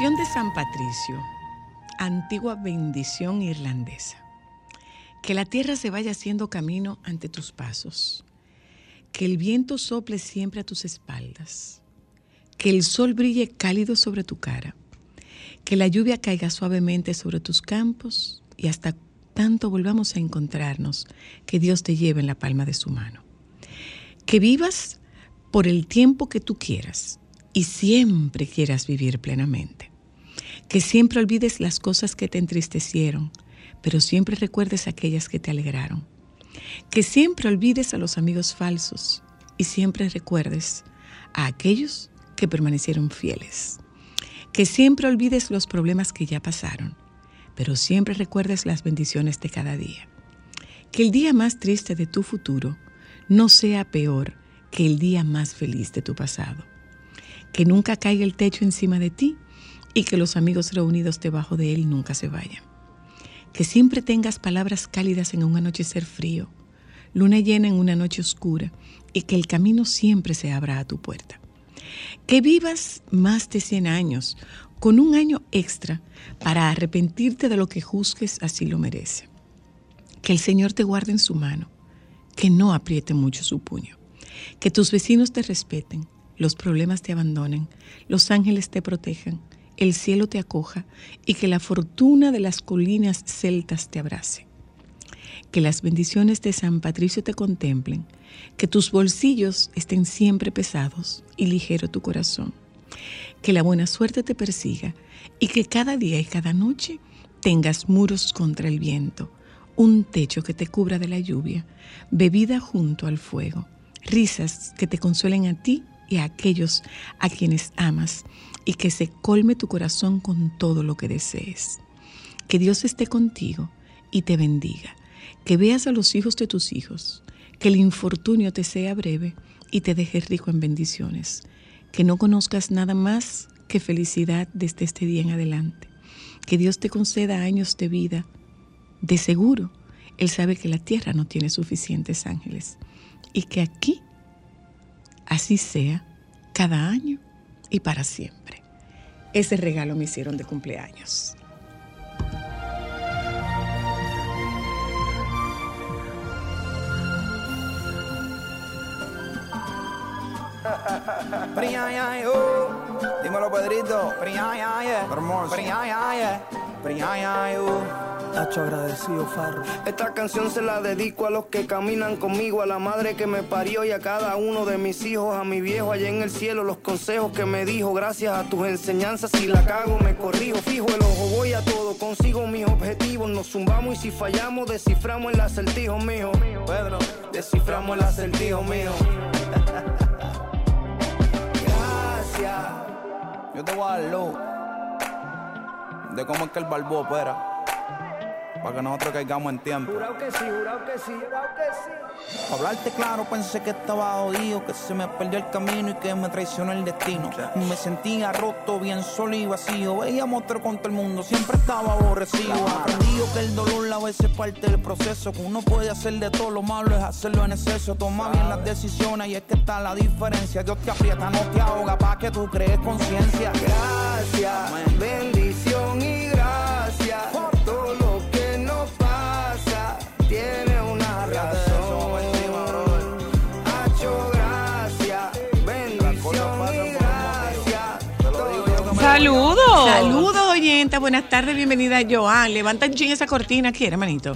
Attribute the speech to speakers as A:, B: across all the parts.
A: De San Patricio, antigua bendición irlandesa. Que la tierra se vaya haciendo camino ante tus pasos. Que el viento sople siempre a tus espaldas. Que el sol brille cálido sobre tu cara. Que la lluvia caiga suavemente sobre tus campos y hasta tanto volvamos a encontrarnos, que Dios te lleve en la palma de su mano. Que vivas por el tiempo que tú quieras y siempre quieras vivir plenamente. Que siempre olvides las cosas que te entristecieron, pero siempre recuerdes aquellas que te alegraron. Que siempre olvides a los amigos falsos y siempre recuerdes a aquellos que permanecieron fieles. Que siempre olvides los problemas que ya pasaron, pero siempre recuerdes las bendiciones de cada día. Que el día más triste de tu futuro no sea peor que el día más feliz de tu pasado que nunca caiga el techo encima de ti y que los amigos reunidos debajo de él nunca se vayan. Que siempre tengas palabras cálidas en un anochecer frío, luna llena en una noche oscura y que el camino siempre se abra a tu puerta. Que vivas más de 100 años con un año extra para arrepentirte de lo que juzgues así lo merece. Que el Señor te guarde en su mano, que no apriete mucho su puño. Que tus vecinos te respeten, los problemas te abandonen, los ángeles te protejan, el cielo te acoja y que la fortuna de las colinas celtas te abrace. Que las bendiciones de San Patricio te contemplen, que tus bolsillos estén siempre pesados y ligero tu corazón. Que la buena suerte te persiga y que cada día y cada noche tengas muros contra el viento, un techo que te cubra de la lluvia, bebida junto al fuego, risas que te consuelen a ti y a aquellos a quienes amas y que se colme tu corazón con todo lo que desees. Que Dios esté contigo y te bendiga. Que veas a los hijos de tus hijos. Que el infortunio te sea breve y te deje rico en bendiciones. Que no conozcas nada más que felicidad desde este día en adelante. Que Dios te conceda años de vida. De seguro, Él sabe que la tierra no tiene suficientes ángeles y que aquí Así sea, cada año y para siempre. Ese regalo me hicieron de cumpleaños.
B: Dímelo, Pedrito. Hermoso.
C: Hacho agradecido, Farro.
B: Esta canción se la dedico a los que caminan conmigo, a la madre que me parió y a cada uno de mis hijos, a mi viejo allá en el cielo, los consejos que me dijo, gracias a tus enseñanzas, si la cago me corrijo, fijo el ojo, voy a todo, consigo mis objetivos, nos zumbamos y si fallamos, desciframos el acertijo mío. Pedro, desciframos el acertijo mío. gracias. Yo te voy a dar de cómo es que el barbo opera para que nosotros caigamos en tiempo.
C: Jurado que sí, jurado que sí, jurado que sí.
B: Para hablarte claro, pensé que estaba jodido, que se me perdió el camino y que me traicionó el destino. Me sentía roto, bien solo y vacío. Veía monstruo con todo el mundo, siempre estaba aborrecido. Aprendí que el dolor a veces es parte del proceso. Que uno puede hacer de todo lo malo, es hacerlo en exceso. Toma bien las decisiones y es que está la diferencia. Dios te aprieta, no te ahoga, para que tú crees conciencia. Gracias, bendición
A: Buenas tardes, bienvenida, Joan. Levanta un ching esa cortina aquí, hermanito.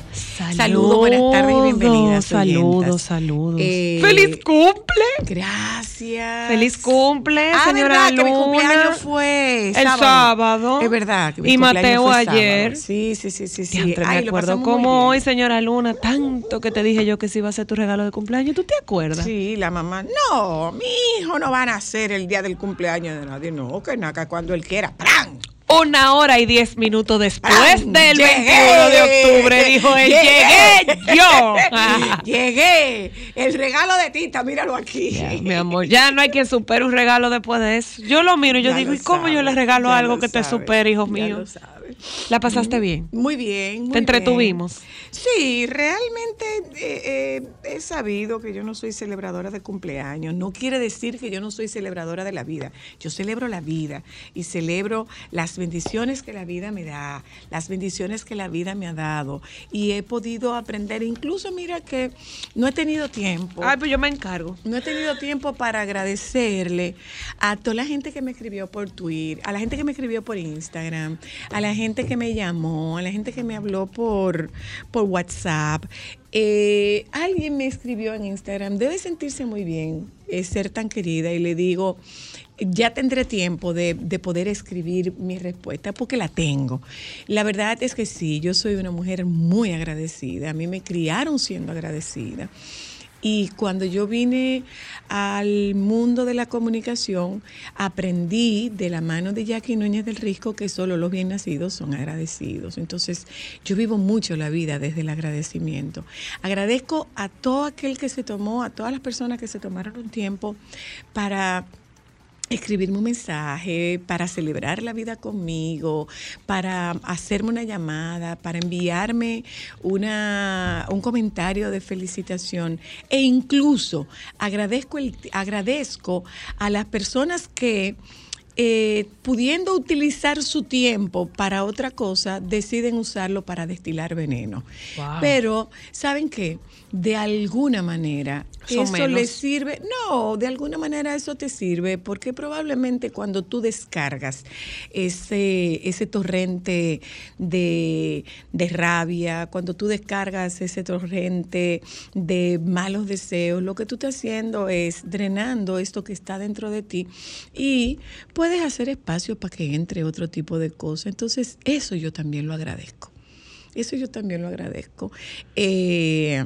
D: Saludos,
A: buenas tardes y bienvenidas.
D: Saludos,
A: oyentas.
D: saludos.
A: Eh,
D: ¡Feliz cumple!
A: Gracias.
D: ¡Feliz cumple,
A: Ah,
D: señora
A: verdad, que mi
D: Luna!
A: cumpleaños fue
D: El sábado.
A: Es verdad. Que mi
D: Y
A: cumpleaños
D: Mateo
A: fue
D: ayer.
A: sábado. Sí, sí, sí, sí. sí.
D: Diantre,
A: Ay,
D: me acuerdo como hoy, señora Luna, tanto que te dije yo que sí iba a ser tu regalo de cumpleaños. ¿Tú te acuerdas?
A: Sí, la mamá. No, mi hijo no va a nacer el día del cumpleaños de nadie. No, que naca cuando él quiera. ¡Pran!
D: Una hora y diez minutos después del
A: Llegué.
D: 21 de octubre, dijo él, llegué yo.
A: Llegué. El regalo de Tita, míralo aquí.
D: Ya, mi amor, ya no hay quien supere un regalo después de eso. Yo lo miro y yo
A: Ya
D: digo, ¿y cómo yo le regalo algo que te supere,
A: lo sabe.
D: ¿La pasaste bien?
A: Muy bien. muy
D: ¿Te entretuvimos?
A: bien. Sí, realmente eh, eh, he sabido que yo no soy celebradora de cumpleaños. No quiere decir que yo no soy celebradora de la vida. Yo celebro la vida y celebro las bendiciones que la vida me da, las bendiciones que la vida me ha dado. Y he podido aprender, incluso mira que no he tenido tiempo.
D: Ay, pues yo me encargo.
A: No he tenido tiempo para agradecerle a toda la gente que me escribió por Twitter, a la gente que me escribió por Instagram, a la gente que me llamó, a la gente que me habló por, por WhatsApp. Eh, alguien me escribió en Instagram, debe sentirse muy bien eh, ser tan querida y le digo, ya tendré tiempo de, de poder escribir mi respuesta porque la tengo. La verdad es que sí, yo soy una mujer muy agradecida, a mí me criaron siendo agradecida. Y cuando yo vine al mundo de la comunicación, aprendí de la mano de Jackie Núñez del Risco que solo los bien nacidos son agradecidos. Entonces, yo vivo mucho la vida desde el agradecimiento. Agradezco a todo aquel que se tomó, a todas las personas que se tomaron un tiempo para escribirme un mensaje, para celebrar la vida conmigo, para hacerme una llamada, para enviarme una, un comentario de felicitación e incluso agradezco, el, agradezco a las personas que eh, pudiendo utilizar su tiempo para otra cosa, deciden usarlo para destilar veneno.
D: Wow.
A: Pero, ¿saben qué? De alguna manera, eso
D: menos.
A: les sirve. No, de alguna manera eso te sirve, porque probablemente cuando tú descargas ese, ese torrente de, de rabia, cuando tú descargas ese torrente de malos deseos, lo que tú estás haciendo es drenando esto que está dentro de ti y puedes hacer espacio para que entre otro tipo de cosas. Entonces, eso yo también lo agradezco. Eso yo también lo agradezco. Eh,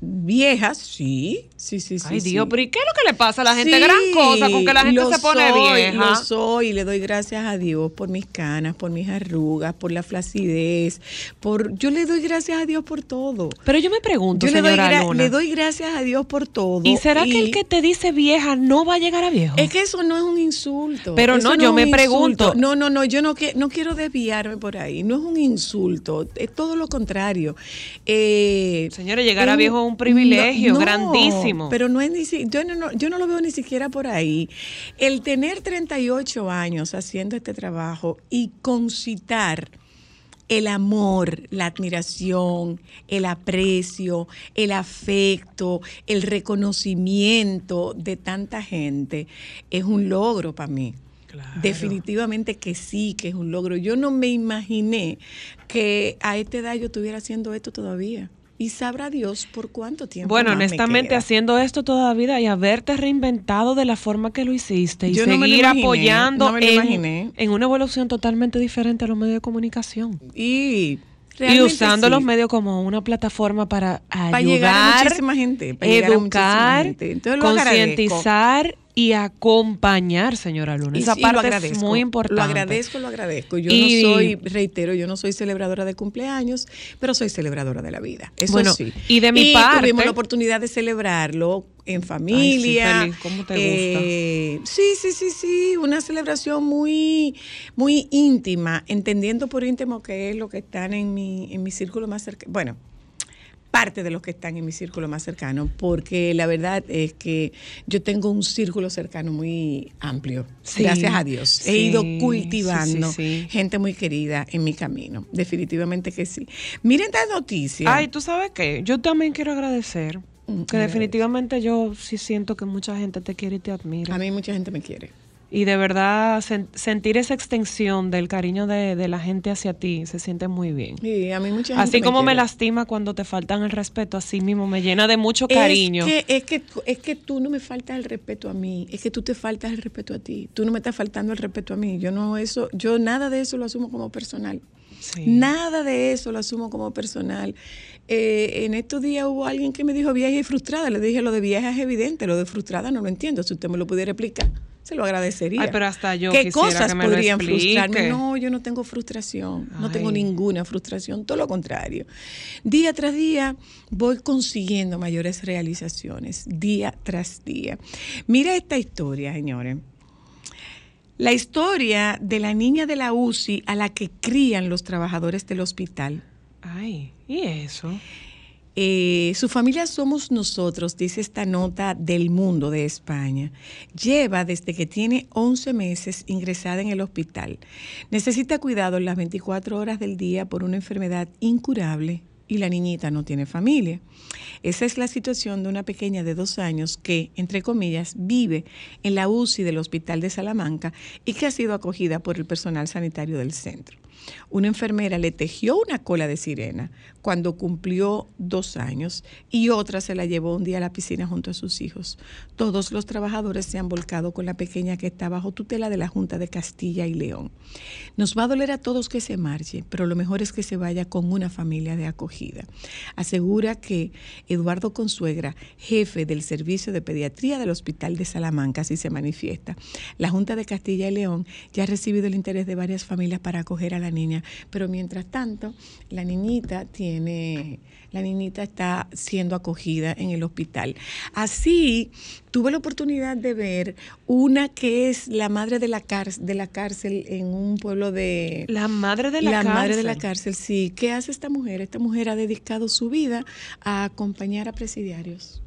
A: viejas, sí, sí, sí, sí.
D: Ay,
A: sí.
D: Dios, pero ¿y qué es lo que le pasa a la gente?
A: Sí,
D: Gran cosa con que la gente se pone
A: soy,
D: vieja.
A: Lo soy y le doy gracias a Dios por mis canas, por mis arrugas, por la flacidez, por yo le doy gracias a Dios por todo.
D: Pero yo me pregunto,
A: Yo le doy,
D: señora Luna.
A: le doy gracias a Dios por todo.
D: ¿Y será que el que te dice vieja no va a llegar a viejo?
A: es que eso no es un insulto.
D: Pero no, yo me
A: un
D: pregunto.
A: No, no, no, yo no, que- no quiero desviarme por ahí. No es un insulto, es todo lo contrario. Eh,
D: Señores, llegar a viejo es un privilegio grandísimo.
A: Pero no es ni si- yo no, no- yo no lo veo ni siquiera por ahí. El tener 38 años haciendo este trabajo y concitar el amor, la admiración, el aprecio, el afecto, el reconocimiento de tanta gente es un logro para mí. Definitivamente que sí, que es un logro. Yo no me imaginé que a esta edad yo estuviera haciendo esto todavía. Y sabrá Dios por cuánto tiempo.
D: Bueno,
A: más me
D: honestamente,
A: queda.
D: haciendo esto toda la vida y haberte reinventado de la forma que lo hiciste y
A: Yo no
D: seguir
A: imaginé,
D: apoyando
A: no lo
D: en, en una evolución totalmente diferente a los medios de comunicación.
A: Y,
D: Y usando
A: sí.
D: los medios como una plataforma para
A: Para llegar a
D: ayudar,
A: muchísima gente, para llegar a muchísima
D: educar,
A: gente. Entonces agradezco.
D: concientizar y acompañar, señora Luna.
A: Y
D: Esa
A: sí, lo
D: parte es
A: agradezco,
D: muy importante.
A: Lo agradezco, lo agradezco. Yo
D: Y-
A: no soy, reitero, yo no soy celebradora de cumpleaños, pero soy celebradora de la vida. Eso
D: Bueno,
A: sí.
D: y de mi parte-
A: tuvimos la oportunidad de celebrarlo en familia.
D: feliz, ¿cómo te
A: Eh, sí, sí, sí, sí. Una celebración muy, muy íntima, entendiendo por íntimo que es lo que están en mi, en mi círculo más cercano. Bueno, parte de los que están en mi círculo más cercano, porque la verdad es que yo tengo un círculo cercano muy amplio,
D: Sí,
A: gracias a Dios. He ido cultivando
D: sí, sí.
A: gente muy querida en mi camino, definitivamente que sí. Miren esta noticia.
D: Ay, tú sabes qué, yo también quiero agradecer.
A: Mm,
D: Que definitivamente yo sí siento que mucha gente te quiere y te admira.
A: a mí mucha gente me quiere.
D: Y de verdad, sen- sentir esa extensión del cariño de, de la gente hacia ti se siente muy bien.
A: Sí, a mí mucha gente
D: Así como me lastima cuando te faltan el respeto, así mismo me llena de mucho cariño.
A: Es que, es, que, es que tú no me faltas el respeto a mí, es que tú te faltas el respeto a ti. Tú no me estás faltando el respeto a mí. Yo no eso, yo nada de eso lo asumo como personal.
D: Sí.
A: Nada de eso lo asumo como personal. Eh, en estos días hubo alguien que me dijo vieja y frustrada. Le dije lo de vieja es evidente, lo de frustrada no lo entiendo. Si usted me lo pudiera explicar, se lo agradecería.
D: Ay, pero hasta yo
A: ¿Qué cosas
D: que me lo
A: podrían frustrarme? No, yo no tengo frustración. No tengo ninguna frustración, todo lo contrario. Día tras día voy consiguiendo mayores realizaciones, día tras día. Mira esta historia, señores. La historia de la niña de la UCI a la que crían los trabajadores del hospital.
D: Ay, ¿y eso?
A: Eh, su familia somos nosotros, dice esta nota del mundo de España. Lleva desde que tiene 11 meses ingresada en el hospital. Necesita cuidado las 24 horas del día por una enfermedad incurable y la niñita no tiene familia. Esa es la situación de una pequeña de dos años que, entre comillas, vive en la UCI del Hospital de Salamanca y que ha sido acogida por el personal sanitario del centro. Una enfermera le tejió una cola de sirena cuando cumplió dos años y otra se la llevó un día a la piscina junto a sus hijos. Todos los trabajadores se han volcado con la pequeña que está bajo tutela de la Junta de Castilla y León. Nos va a doler a todos que se marche, pero lo mejor es que se vaya con una familia de acogida. Asegura que Eduardo Consuegra, jefe del Servicio de Pediatría del Hospital de Salamanca, así se manifiesta. La Junta de Castilla y León ya ha recibido el interés de varias familias para acoger a la niña, pero mientras tanto, la niñita tiene, la niñita está siendo acogida en el hospital. Así, tuve la oportunidad de ver una que es la madre de la, cárcel, de la cárcel en un pueblo de...
D: La madre de la,
A: la
D: cárcel.
A: madre de la cárcel, sí. ¿Qué hace esta mujer? Esta mujer ha dedicado su vida a acompañar a presidiarios.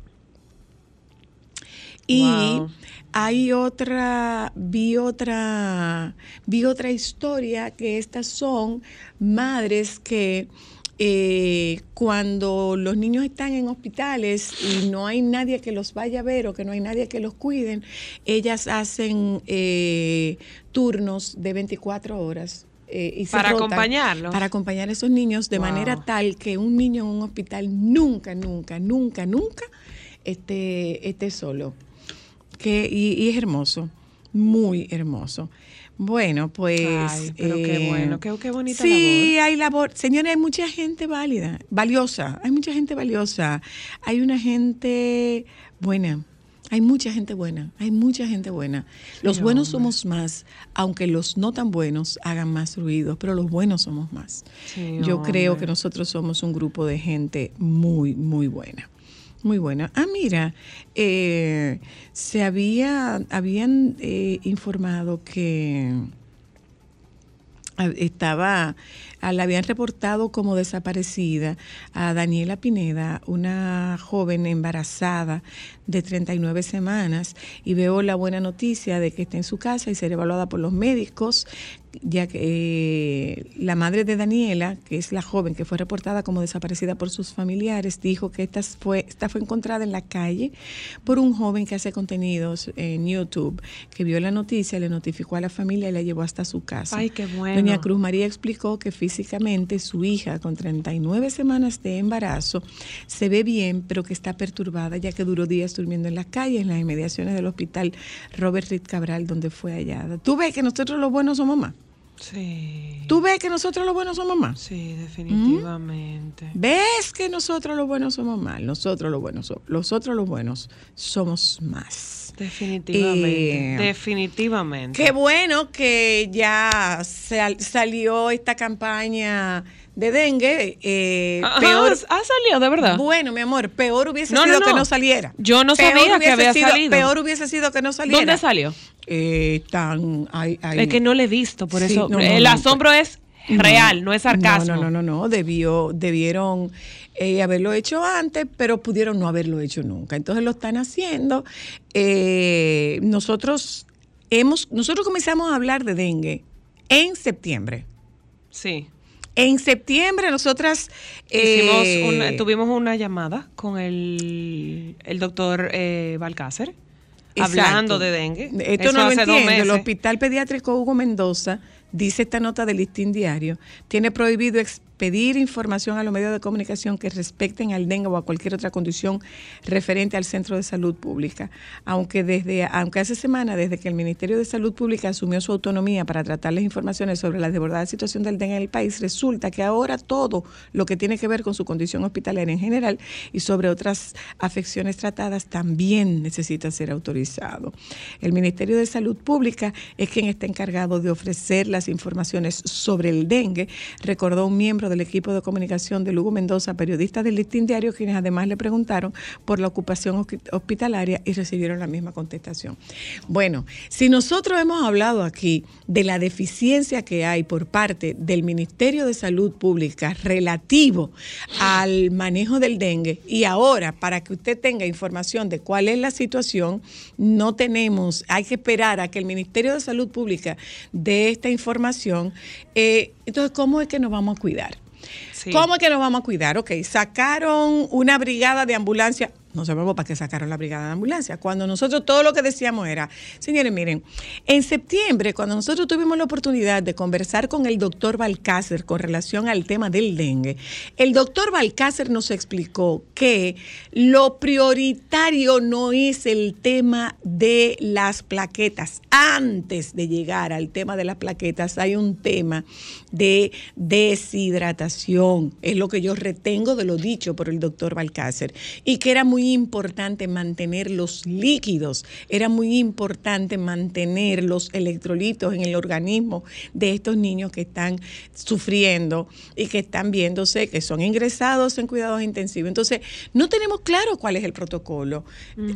A: Y
D: Wow.
A: hay otra, vi otra, vi otra historia que estas son madres que eh, cuando los niños están en hospitales y no hay nadie que los vaya a ver o que no hay nadie que los cuiden, ellas hacen eh, turnos de 24 horas. eh, y
D: Para acompañarlos.
A: Para acompañar a esos niños de
D: Wow.
A: manera tal que un niño en un hospital nunca, nunca, nunca, nunca esté, esté solo. Que, y, y es hermoso, muy hermoso. Bueno, pues.
D: Ay, pero qué bueno, qué- qué bonita
A: Sí, hay labor. Señores, hay mucha gente válida, valiosa. Hay mucha gente valiosa. Hay una gente buena. Hay mucha gente buena. Hay mucha gente buena. Los buenos somos más, aunque los no tan buenos hagan más ruido, pero los buenos somos más.
D: Sí,
A: Yo creo que nosotros somos un grupo de gente muy, muy buena. Muy buena. Ah, mira, eh, se había, habían eh, informado que ah, estaba, ah, la habían reportado como desaparecida a Daniela Pineda, una joven embarazada de 39 semanas, y veo la buena noticia de que está en su casa y será evaluada por los médicos, ya que eh, la madre de Daniela, que es la joven que fue reportada como desaparecida por sus familiares, dijo que esta fue, esta fue encontrada en la calle por un joven que hace contenidos en YouTube, que vio la noticia, le notificó a la familia y la llevó hasta su casa.
D: Ay, qué bueno.
A: Doña Cruz María explicó que físicamente su hija, con 39 semanas de embarazo, se ve bien, pero que está perturbada, ya que duró días durmiendo en la calle, en las inmediaciones del hospital Robert Reed Cabral, donde fue hallada. ¿Tú ves que nosotros los buenos somos más?
D: Sí.
A: ¿Tú ves que nosotros los buenos somos más?
D: Sí, definitivamente.
A: ¿Ves que nosotros los buenos somos más? Nosotros los buenos, so- nosotros los buenos somos más.
D: Definitivamente.
A: Eh,
D: definitivamente.
A: Qué bueno que ya sal- salió esta campaña de dengue. eh,
D: Ajá,
A: peor,
D: ha salido, de verdad.
A: bueno, mi amor, peor hubiese
D: No, no,
A: sido que
D: no.
A: saliera.
D: Yo no
A: Peor
D: sabía que había
A: sido-
D: salido.
A: Peor hubiese sido que no saliera.
D: ¿Dónde salió?
A: Eh, tan,
D: Es que no le he visto, por
A: Sí,
D: eso. el asombro es real, no, es sarcasmo.
A: No, no, no, no, no. Debió, debieron eh, haberlo hecho antes, pero pudieron no haberlo hecho nunca. Entonces lo están haciendo. Eh, nosotros hemos, nosotros comenzamos a hablar de dengue en septiembre.
D: Sí.
A: En septiembre nosotras
D: Hicimos
A: eh,
D: una- tuvimos una llamada con el, el doctor eh, Balcácer hablando de dengue.
A: Esto
D: Eso
A: no lo entiendo. El. Hospital Pediátrico Hugo Mendoza, dice esta nota del listín diario, tiene prohibido expedir información a los medios de comunicación que respecten al dengue o a cualquier otra condición referente al Centro de Salud Pública. Aunque desde aunque hace semana, desde que el Ministerio de Salud Pública asumió su autonomía para tratar las informaciones sobre la desbordada situación del dengue en el país, resulta que ahora todo lo que tiene que ver con su condición hospitalaria en general y sobre otras afecciones tratadas también necesita ser autorizado. El Ministerio de Salud Pública es quien está encargado de ofrecer las informaciones sobre el dengue, recordó un miembro del equipo de comunicación de Lugo Mendoza, periodista del Listín Diario, quienes además le preguntaron por la ocupación hospi- hospitalaria y recibieron la misma contestación. Bueno, si nosotros hemos hablado aquí de la deficiencia que hay por parte del Ministerio de Salud Pública relativo al manejo del dengue y ahora para que usted tenga información de cuál es la situación, no tenemos, hay que esperar a que el Ministerio de Salud Pública dé esta información. Eh, entonces, ¿cómo es que nos vamos a cuidar? ¿Cómo es que nos vamos a cuidar? Ok, sacaron una brigada de ambulancia. No sabemos para qué sacaron la brigada de ambulancia. Cuando nosotros todo lo que decíamos era, señores, miren, en septiembre, cuando nosotros tuvimos la oportunidad de conversar con el doctor Balcácer con relación al tema del dengue, el doctor Balcácer nos explicó que lo prioritario no es el tema de las plaquetas. Antes de llegar al tema de las plaquetas, hay un tema de deshidratación. Es lo que yo retengo de lo dicho por el doctor Balcácer. Y que era muy importante mantener los líquidos, era muy importante mantener los electrolitos en el organismo de estos niños que están sufriendo y que están viéndose que son ingresados en cuidados intensivos. Entonces, no tenemos claro cuál es el protocolo.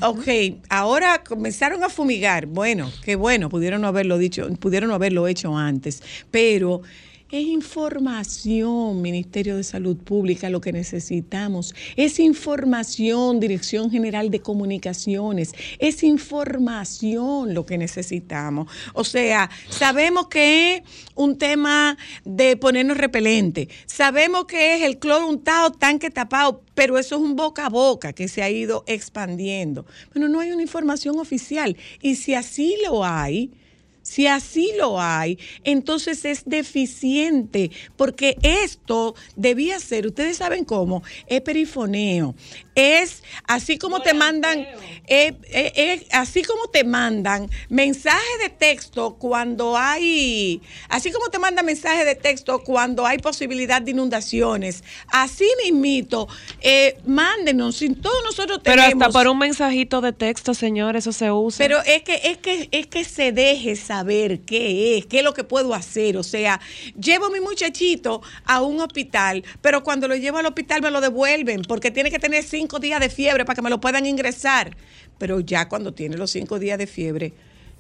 A: Ok, ahora comenzaron a fumigar. Bueno, qué bueno, pudieron no haberlo dicho, pudieron no haberlo hecho antes, pero es información, Ministerio de Salud Pública, lo que necesitamos. Es información, Dirección General de Comunicaciones. Es información lo que necesitamos. O sea, sabemos que es un tema de ponernos repelente. Sabemos que es el cloro untado, tanque tapado, pero eso es un boca a boca que se ha ido expandiendo. Pero no hay una información oficial. Y si así lo hay, si así lo hay, entonces es deficiente, porque esto debía ser, ustedes saben cómo, es perifoneo. Es así como te mandan, eh, eh, eh, así como te mandan mensajes de texto cuando hay, así como te mandan mensajes de texto cuando hay posibilidad de inundaciones, así mismito, eh, mándenos, sin todos nosotros
D: Pero
A: tenemos.
D: hasta por un mensajito de texto, señor, eso se usa.
A: Pero es que, es que, es que se deje saber qué es, qué es lo que puedo hacer. O sea, llevo a mi muchachito a un hospital, pero cuando lo llevo al hospital me lo devuelven, porque tiene que tener cinco días de fiebre para que me lo puedan ingresar. Pero ya cuando tiene los cinco días de fiebre,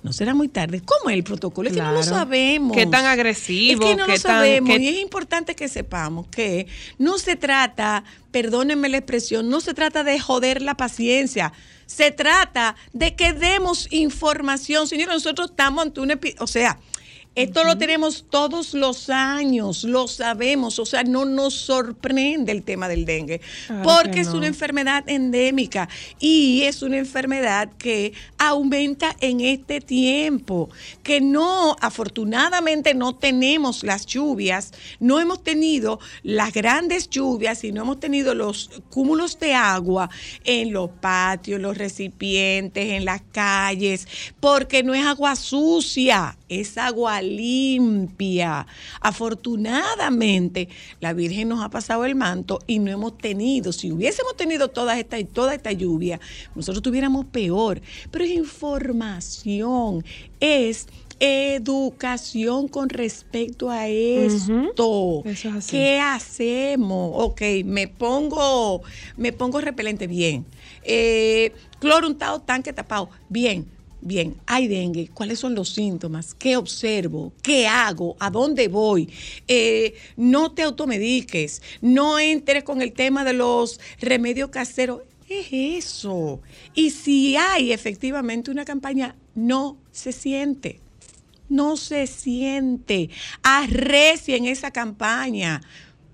A: no será muy tarde. ¿Cómo es el protocolo? Es que no lo sabemos.
D: ¿Qué tan agresivo?
A: Es que no
D: ¿Qué
A: lo
D: tan-
A: sabemos.
D: qué-
A: Y es importante que sepamos que no se trata, perdónenme la expresión, no se trata de joder la paciencia. Se trata de que demos información. Señores, nosotros estamos ante un epi- o sea, esto lo tenemos todos los años, lo sabemos, o sea, no nos sorprende el tema del dengue,
D: Claro
A: porque
D: que
A: es una enfermedad endémica y es una enfermedad que aumenta en este tiempo, que no, afortunadamente no tenemos las lluvias, no hemos tenido las grandes lluvias y no hemos tenido los cúmulos de agua en los patios, los recipientes, en las calles, porque no es agua sucia, es agua limpia. Afortunadamente, la Virgen nos ha pasado el manto y no hemos tenido, si hubiésemos tenido toda esta, toda esta lluvia, nosotros tuviéramos peor. Pero es información, es educación con respecto a esto.
D: Eso es así.
A: ¿Qué hacemos? Ok, me pongo, me pongo repelente, bien. Eh, cloro untado, tanque tapado, bien. Bien, hay dengue. ¿Cuáles son los síntomas? ¿Qué observo? ¿Qué hago? ¿A dónde voy? Eh, no te automediques. No entres con el tema de los remedios caseros. Es eso. Y si hay efectivamente una campaña, no se siente. No se siente. Arrecien esa campaña.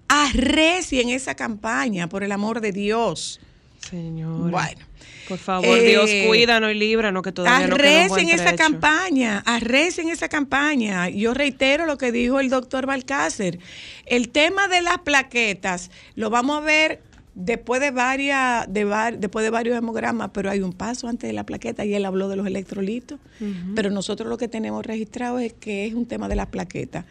A: Arrecien esa campaña, por el amor de Dios.
D: Señor.
A: Bueno,
D: Por favor,
A: Eh,
D: Dios, cuídanos y líbranos que todavía no
A: Arrecen esa campaña, arrecen esa campaña. Yo reitero lo que dijo el doctor Balcácer. El tema de las plaquetas lo vamos a ver después de varias, de var- después de varios hemogramas, pero hay un paso antes de la plaqueta y él habló de los electrolitos. Pero nosotros lo que tenemos registrado es que es un tema de las plaquetas.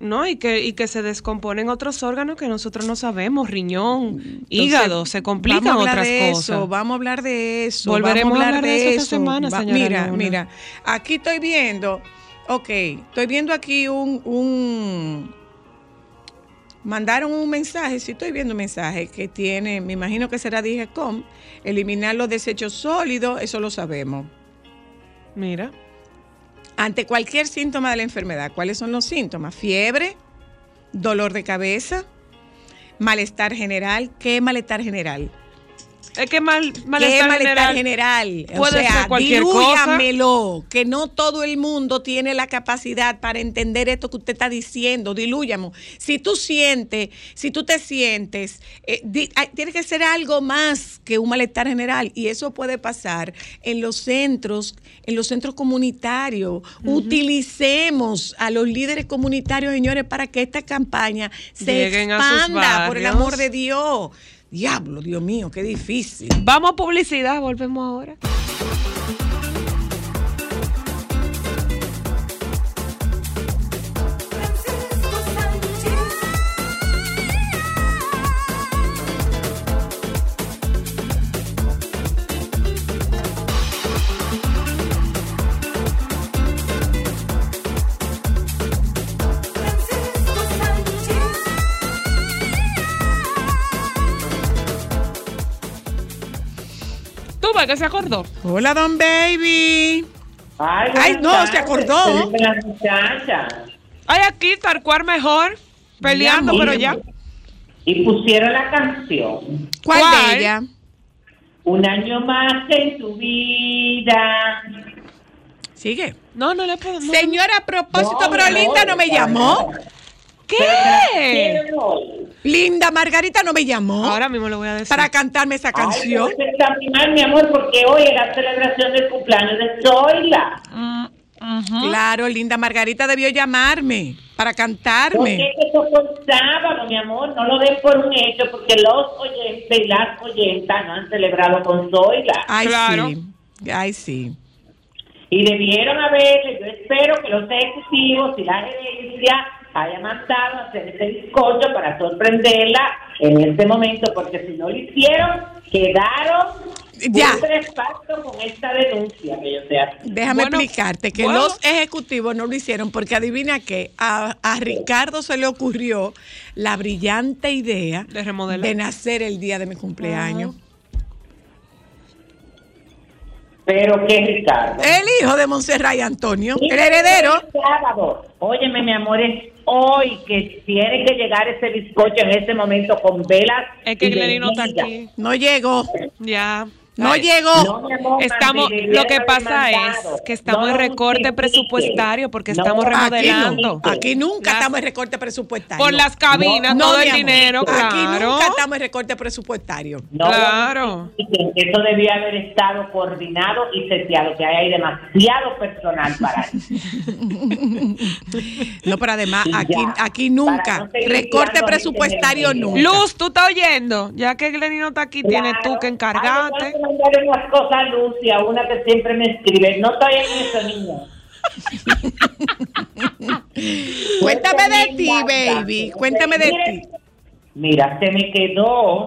D: No, y que, y que se descomponen otros órganos que nosotros no sabemos, riñón, hígado, se complican
A: vamos a
D: otras
A: de
D: cosas.
A: Eso, vamos a hablar de eso.
D: Volveremos
A: vamos
D: a hablar de eso esta semana, señora
A: Mira,
D: Luna.
A: mira, aquí estoy viendo, ok, estoy viendo aquí un, un mandaron un mensaje, sí estoy viendo un mensaje que tiene, me imagino que será DIGECOM, eliminar los desechos sólidos, eso lo sabemos.
D: Mira,
A: Ante cualquier síntoma de la enfermedad, ¿cuáles son los síntomas? Fiebre, dolor de cabeza, malestar general. ¿Qué malestar general?
D: Es que mal,
A: ¿Qué
D: malestar
A: malestar
D: general,
A: general?
D: puede
A: o sea,
D: ser cualquier cosa.
A: dilúyamelo, que no todo el mundo tiene la capacidad para entender esto que usted está diciendo, dilúyamo. Si tú sientes, si tú te sientes, eh, di- hay- tiene que ser algo más que un malestar general y eso puede pasar en los centros, en los centros comunitarios. Utilicemos a los líderes comunitarios, señores, para que esta campaña se
D: Lleguen
A: expanda, por el amor de Dios. Diablo, Dios mío, qué difícil.
D: Vamos a publicidad, volvemos ahora. Ves que se acordó.
A: Hola, Don Baby.
E: Ay,
A: no, se acordó.
D: Ay, aquí tal cual mejor, peleando, pero ya.
E: Y pusieron la canción.
A: ¿Cuál,
D: ¿Cuál?
A: de ella?
E: Un año más en tu vida.
A: Sigue.
D: No, no le puedo. no.
A: Señora, a propósito,
E: No,
A: pero
E: no,
A: Linda no me llamó.
D: ¿Qué?
A: Linda Margarita no me llamó
D: Ahora mismo le voy a decir.
A: para cantarme esa canción.
E: Ay, mal, mi amor, porque hoy era la celebración del cumpleaños de Zoila.
D: Mm.
A: Claro, Linda Margarita debió llamarme para
E: ¿Por qué
A: cantarme.
E: eso fue un sábado, mi amor? No lo den por un hecho, porque los oyentes y las oyentas no han celebrado con Zoila.
A: Ay,
D: Claro.
A: sí. Ay, sí.
E: Y debieron haberle, yo espero que los ejecutivos y la gerencia hayan mandado a hacer ese bizcocho para sorprenderla en este momento, porque si no lo hicieron, quedaron
A: Ya.
E: con esta denuncia que yo te hago.
A: Déjame
D: Bueno,
A: explicarte que
D: bueno.
A: los ejecutivos no lo hicieron porque adivina qué, a, a Ricardo se le ocurrió la brillante idea
D: De remodelar.
A: de nacer el día de mi cumpleaños.
E: Pero que Ricardo.
A: El hijo de Montserrat y Antonio, el heredero.
E: el sábado. Óyeme, mi amor, es hoy que tiene que llegar ese bizcocho en ese momento con velas.
D: Es que Glenny no está aquí.
A: No llegó,
D: Ya.
A: No llegó.
E: No, mi amor,
D: Estamos, lo que pasa es que estamos
E: No
D: en recorte presupuestario porque
E: No,
D: estamos remodelando.
A: Aquí nunca
D: Las-
A: estamos en recorte presupuestario.
D: Por las cabinas,
A: No,
D: todo el dinero,
A: Aquí nunca estamos en recorte presupuestario.
E: No,
D: Claro.
E: Eso debía haber estado coordinado y seteado, que hay demasiado personal para eso.
A: No, pero además, aquí, nunca. Recorte presupuestario nunca.
D: Luz, tú estás oyendo. Ya que Glenny no está aquí, tienes tú que encargarte.
E: Mandarle unas cosas a Lucia, una que siempre me escribe. No estoy en eso, niña.
A: Cuéntame de ti, baby. Cuéntame de ti.
E: Mira, se me quedó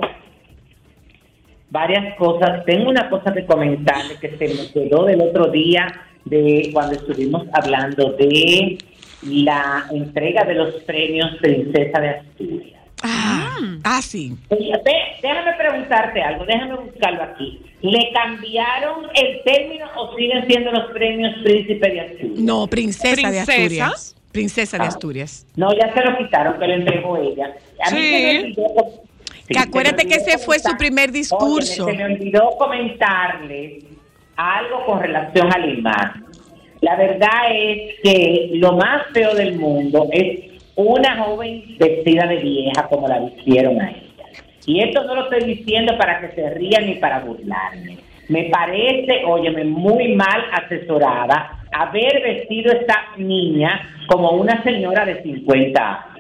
E: varias cosas. Tengo una cosa que comentarle que se me quedó del otro día de cuando estuvimos hablando de la entrega de los premios Princesa de Asturias.
A: Ah, ah, sí.
E: Oye, ve, déjame preguntarte algo, déjame buscarlo aquí. ¿Le cambiaron el término o siguen siendo los premios Príncipe de Asturias?
A: No, princesa, de
D: ¿Princesa?
A: Asturias. Princesa de
E: Ah.
A: Asturias.
E: No, ya se lo quitaron, que lo entregó ella. A mí
D: Sí.
E: se me olvidó com- Sí,
A: Que acuérdate
E: se me
A: que ese fue su primer discurso.
E: Óyeme, se me olvidó comentarles algo con relación a Limar. La verdad es que lo más feo del mundo es una joven vestida de vieja como la vistieron a ella. Y esto no lo estoy diciendo para que se rían ni para burlarme. Me parece, óyeme, muy mal asesorada haber vestido esta niña como una señora de 50 años.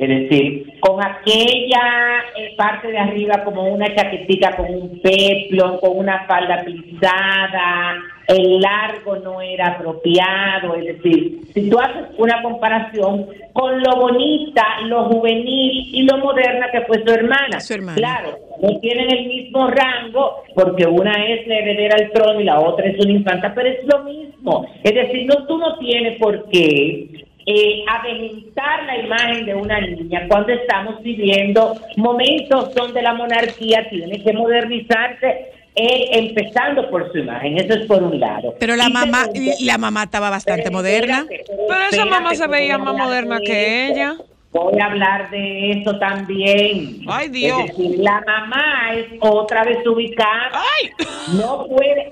E: Es decir, con aquella eh, parte de arriba como una chaquetita con un peplón, con una falda pisada, el largo no era apropiado. Es decir, si tú haces una comparación con lo bonita, lo juvenil y lo moderna que fue su hermana.
A: Su hermana.
E: Claro, no tienen el mismo rango porque una es la heredera al trono y la otra es una infanta, pero es lo mismo. Es decir, no, tú no tienes por qué eh, adelantar la imagen de una niña cuando estamos viviendo momentos donde la monarquía tiene que modernizarse, eh, empezando por su imagen. Eso es por un lado.
A: Pero la
E: Y
A: mamá,
E: segundo,
A: la mamá estaba bastante
E: pero
A: moderna.
E: espérate,
D: Pero esa mamá se veía más moderna
E: de
D: que
E: eso.
D: ella.
E: Voy a hablar de eso también.
D: Ay, Dios.
E: Es decir, la mamá es otra vez ubicada.
D: ¡Ay!
E: No puede,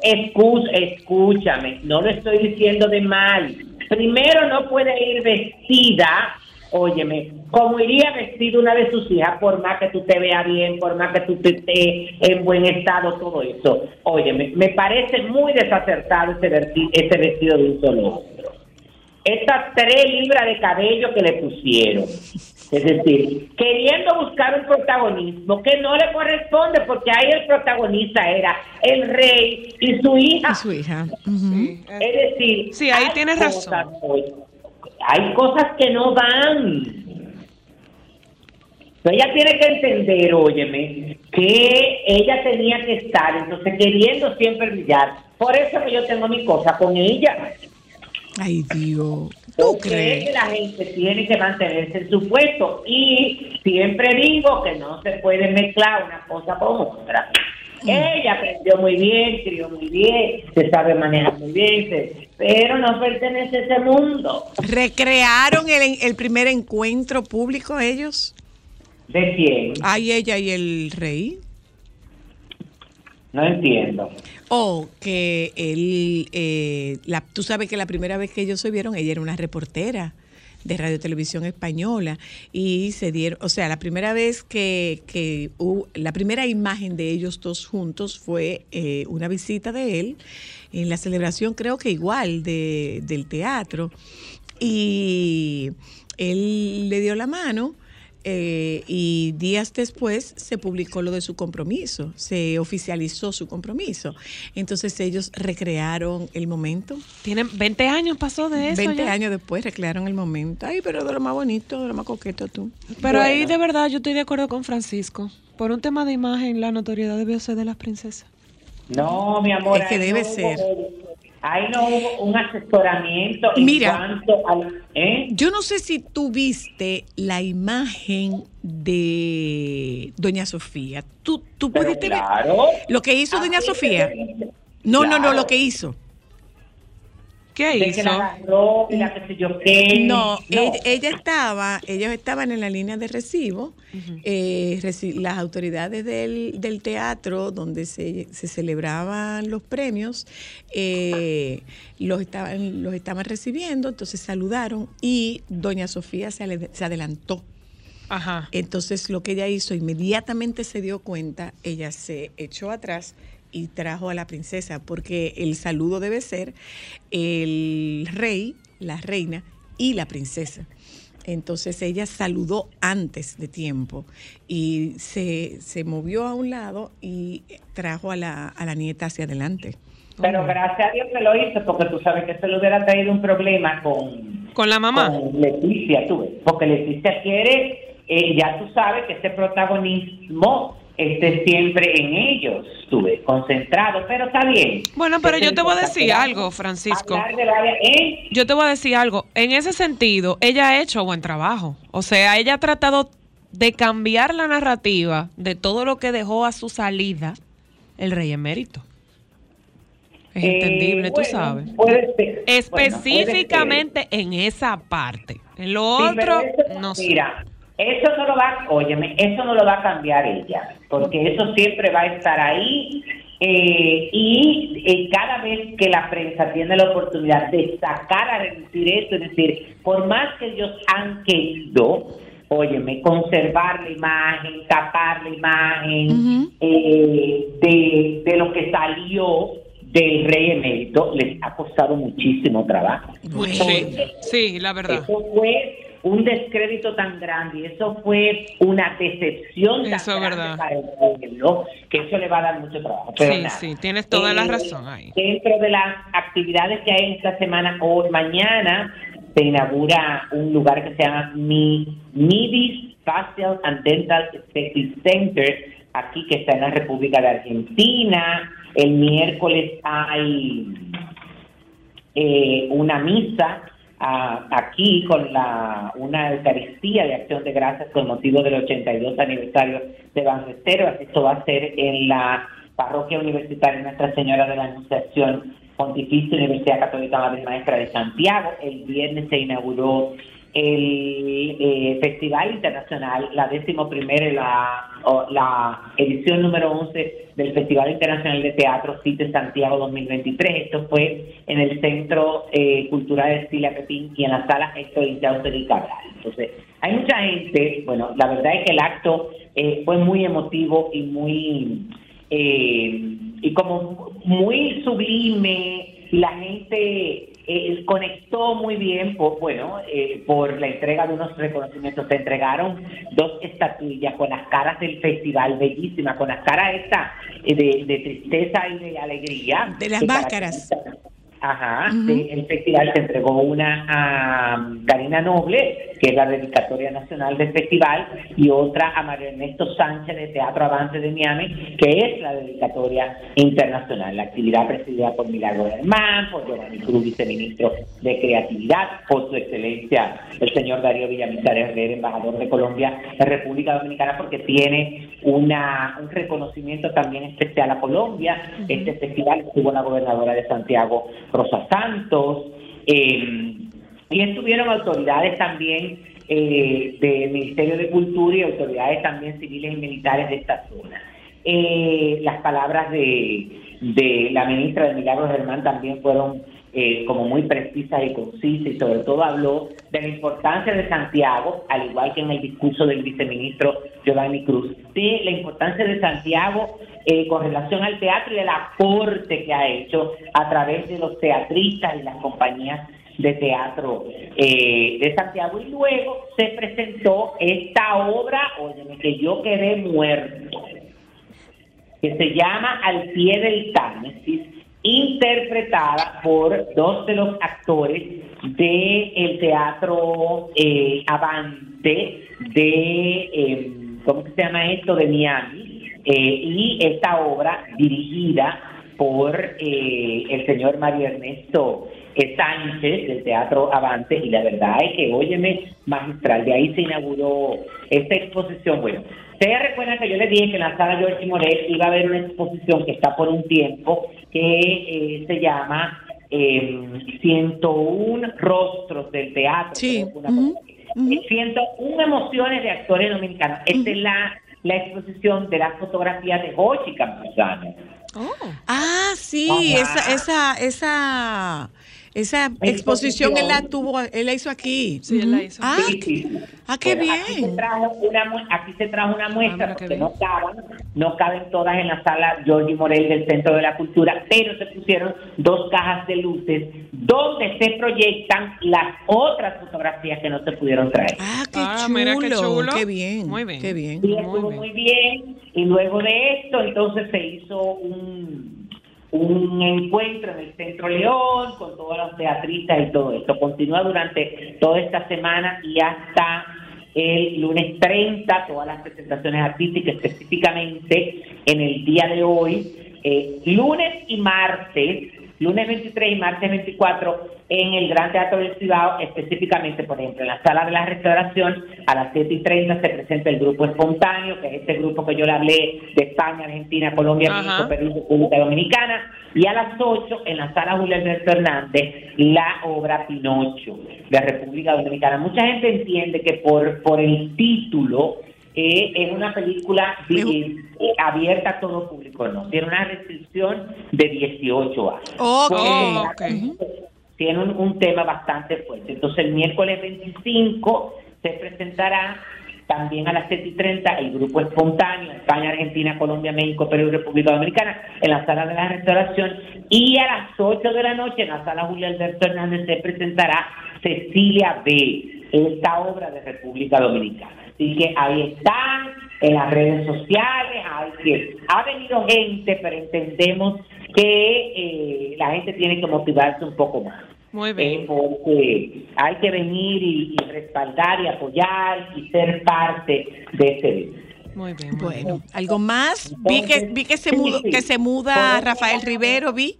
E: escúchame, no lo estoy diciendo de mal. Primero, no puede ir vestida, óyeme, como iría vestida una de sus hijas, por más que tú te veas bien, por más que tú te estés en buen estado, todo eso. Óyeme, me parece muy desacertado ese, ese vestido de un solo. Estas tres libras de cabello que le pusieron. Es decir, queriendo buscar un protagonismo que no le corresponde, porque ahí el protagonista era el rey y su hija.
A: Y su hija.
E: Es decir,
D: Sí, ahí
E: hay
D: tienes
E: cosas,
D: razón.
E: oye, hay cosas que no van. Pero ella tiene que entender, óyeme, que ella tenía que estar, entonces queriendo siempre brillar. Por eso que yo tengo mi cosa con ella.
A: Ay, Dios. ¿Tú
E: Porque es que
A: crees?
E: la gente tiene que mantenerse en su puesto. Y siempre digo que no se puede mezclar una cosa con otra.
A: Mm.
E: Ella aprendió muy bien, crió muy bien, se sabe manejar muy bien, se- pero no pertenece a ese mundo.
A: ¿Recrearon el, el primer encuentro público ellos?
E: ¿De quién?
A: Ay, ella y el rey.
E: No entiendo.
A: O que él, eh, la, tú sabes que la primera vez que ellos se vieron, ella era una reportera de Radio Televisión Española y se dieron, o sea, la primera vez que, que hubo- la primera imagen de ellos dos juntos fue eh, una visita de él en la celebración, creo que igual, de, del teatro y él le dio la mano. Eh, y días después se publicó lo de su compromiso, se oficializó su compromiso. Entonces ellos recrearon el momento.
D: Tienen 20 años pasó de eso
A: 20
D: ya.
A: años después recrearon el momento. Ay, pero de lo más bonito, de lo más coqueto tú.
D: Pero ahí de verdad yo estoy de acuerdo con Francisco. Por un tema de imagen, la notoriedad debió ser de las princesas.
E: No, mi amor.
A: Es que debe
E: no hubo-
A: ser.
E: Ahí no hubo un asesoramiento en
A: Mira.
E: cuanto al... ¿eh?
A: Yo no sé si tú viste la imagen de Doña Sofía. ¿Tú, tú
E: Pero
A: pudiste ver lo que hizo Doña
E: Así
A: Sofía? No, no, no, lo que hizo.
D: ¿Qué
E: De que
D: hizo?
E: la agarró y la que sé yo qué.
A: No, Ella, ella estaba, ellos estaban en la línea de recibo. eh, reci- las autoridades del, del teatro donde se, se celebraban los premios eh, los, estaban, los estaban recibiendo, entonces saludaron y doña Sofía se, se adelantó.
D: Ajá.
A: Entonces lo que ella hizo, inmediatamente se dio cuenta, ella se echó atrás y trajo a la princesa, porque el saludo debe ser el rey, la reina y la princesa. Entonces ella saludó antes de tiempo y se, se movió a un lado y trajo a la, a la nieta hacia adelante.
E: Pero gracias a Dios que lo hizo, porque tú sabes que se le hubiera traído un problema con,
D: Con la mamá.
E: con Leticia, tú ves. Porque Leticia quiere, eh, ya tú sabes que ese protagonismo esté siempre en ellos, tú ves, concentrado, pero está bien.
D: Bueno, pero yo te voy a decir algo, Francisco.
E: ¿eh?
D: Yo te voy a decir algo. En ese sentido, ella ha hecho buen trabajo. O sea, ella ha tratado de cambiar la narrativa de todo lo que dejó a su salida el rey emérito. Es
E: Eh,
D: entendible, tú
E: bueno,
D: sabes.
E: puede ser.
D: Específicamente en esa parte. En lo
E: Sí,
D: otro,
E: eso-
D: no sé.
E: Mira, eso no lo va, óyeme, eso no lo va a cambiar ella, porque eso siempre va a estar ahí. eh, y eh, cada vez que la prensa tiene la oportunidad de sacar a reducir esto, es decir, por más que ellos han querido, óyeme, conservar la imagen, tapar la imagen eh, de, de lo que salió del rey emérito, les ha costado muchísimo trabajo.
D: Sí, sí, la verdad.
E: Eso fue un descrédito tan grande, y eso fue una decepción tan
D: Eso es
E: grande
D: verdad.
E: para el pueblo, que eso le va a dar mucho trabajo. Pero
D: Sí,
E: nada.
D: sí, tienes toda la
E: Eh,
D: razón ahí.
E: Dentro de las actividades que hay esta semana, hoy, mañana, se inaugura un lugar que se llama Mi, Midis Facial and Dental Aesthetic Center, aquí que está en la República de Argentina. El miércoles hay eh, una misa ah, aquí con la una Eucaristía de Acción de Gracias con motivo del 82 aniversario de Banquetero. Esto va a ser en la Parroquia Universitaria Nuestra Señora de la Anunciación Pontificia Universidad Católica Madre Maestra de Santiago. El viernes se inauguró el eh, Festival Internacional, la décimo primera, la, la edición número 11 del Festival Internacional de Teatro CITE Santiago 2023. Esto fue en el Centro eh, Cultural de Estilia Pepín y en la sala Héctor Inchauster y Cabral. Entonces, hay mucha gente, bueno, la verdad es que el acto eh, fue muy emotivo y muy eh, y como muy sublime la gente eh, conectó muy bien por bueno eh, por la entrega de unos reconocimientos se entregaron dos estatuillas con las caras del festival bellísimas con las caras esta eh, de, de tristeza y de alegría
A: De las máscaras.
E: Ajá,
A: Ujú.
E: sí, el festival se entregó una a Karina Noble, que es la dedicatoria nacional del festival, y otra a Mario Ernesto Sánchez de Teatro Avance de Miami, que es la dedicatoria internacional. La actividad presidida por Milagro Germán, por Giovanni Cruz, viceministro de Creatividad, por su excelencia el señor Darío Villamizar Herrera, embajador de Colombia en República Dominicana, porque tiene una, un reconocimiento también especial a Colombia. Este festival estuvo la gobernadora de Santiago, Rosa Santos, eh, y estuvieron autoridades también eh, del Ministerio de Cultura y autoridades también civiles y militares de esta zona. Eh, las palabras de, de la ministra de Milagros Germán también fueron eh, como muy precisas y concisas y sobre todo habló de la importancia de Santiago, al igual que en el discurso del viceministro Giovanni Cruz, de la importancia de Santiago eh, con relación al teatro y el aporte que ha hecho a través de los teatristas y las compañías de teatro eh, de Santiago y luego se presentó esta obra, óyeme, que yo quedé muerto, que se llama Al pie del Támesis, interpretada por dos de los actores del teatro eh, Avante de, eh, ¿cómo se llama esto? De Miami. Eh, y esta obra dirigida por el señor Mario Ernesto Sánchez del Teatro Avante y la verdad es que, óyeme, magistral, de ahí se inauguró esta exposición. Bueno, ustedes recuerdan que yo les dije que en la sala George Morel iba a haber una exposición que está por un tiempo que eh, se llama eh, 101 rostros del teatro.
A: Sí,
E: creo que una
A: ujú,
E: cosa así.
A: ujú.
E: Eh, 101 emociones de actores dominicanos. Esta es la, la exposición de las fotografías de Hochi Campuzano.
A: Ah, sí,
E: Ajá.
A: esa, esa, esa, esa exposición él la tuvo, él la hizo aquí.
D: Sí, él la hizo.
A: Ah,
E: Sí, sí.
A: ah, qué
E: Bueno, Aquí se
A: bien.
E: trajo una, mu- aquí se trajo una
D: Ah,
E: muestra
D: qué
E: porque no caben, no caben todas en la sala Georgie Morel del Centro de la Cultura, pero se pusieron dos cajas de luces donde se proyectan las otras fotografías que no se pudieron traer.
A: Ah, qué
D: Ah,
A: chulo.
D: mira qué chulo.
A: Qué bien.
D: Muy bien.
A: Qué bien.
E: Sí,
D: Muy
E: estuvo
D: bien.
E: muy bien. Y luego de esto, entonces se hizo un, un encuentro en el Centro León con todos los teatristas y todo esto. Continúa durante toda esta semana y hasta el lunes 30, todas las presentaciones artísticas, específicamente en el día de hoy, eh, lunes y martes, lunes 23 y martes 24, en el Gran Teatro del Cibao, específicamente, por ejemplo, en la Sala de la Restauración, a las 7 y 30 se presenta el Grupo Espontáneo, que es este grupo que yo le hablé de España, Argentina, Colombia,
D: Ajá.
E: México, Perú República Dominicana, y a las 8, en la Sala Julio Alberto Hernández, la obra Pinocho, de República Dominicana. Mucha gente entiende que por, por el título, eh, es una película eh, abierta a todo público, no, tiene una restricción de 18 años.
A: Ok.
E: tiene un, un tema bastante fuerte. Entonces el miércoles 25 se se presentará también a las 7 y 30 el grupo espontáneo España, Argentina, Colombia, México, Perú y República Dominicana en la sala de la restauración y a las 8 de la noche en la sala Julio Alberto Hernández se presentará Cecilia B, esta obra de República Dominicana. Así que ahí están en las redes sociales, hay que, ha venido gente, pero entendemos que eh, la gente tiene que motivarse un poco más.
D: Muy
E: Eh,
D: bien.
E: porque hay que venir y, y respaldar y apoyar y ser parte de este evento.
D: Muy bien. muy bien.
A: Bueno, ¿algo más? Vi que, vi que se muda, que se muda Rafael Rivero, vi.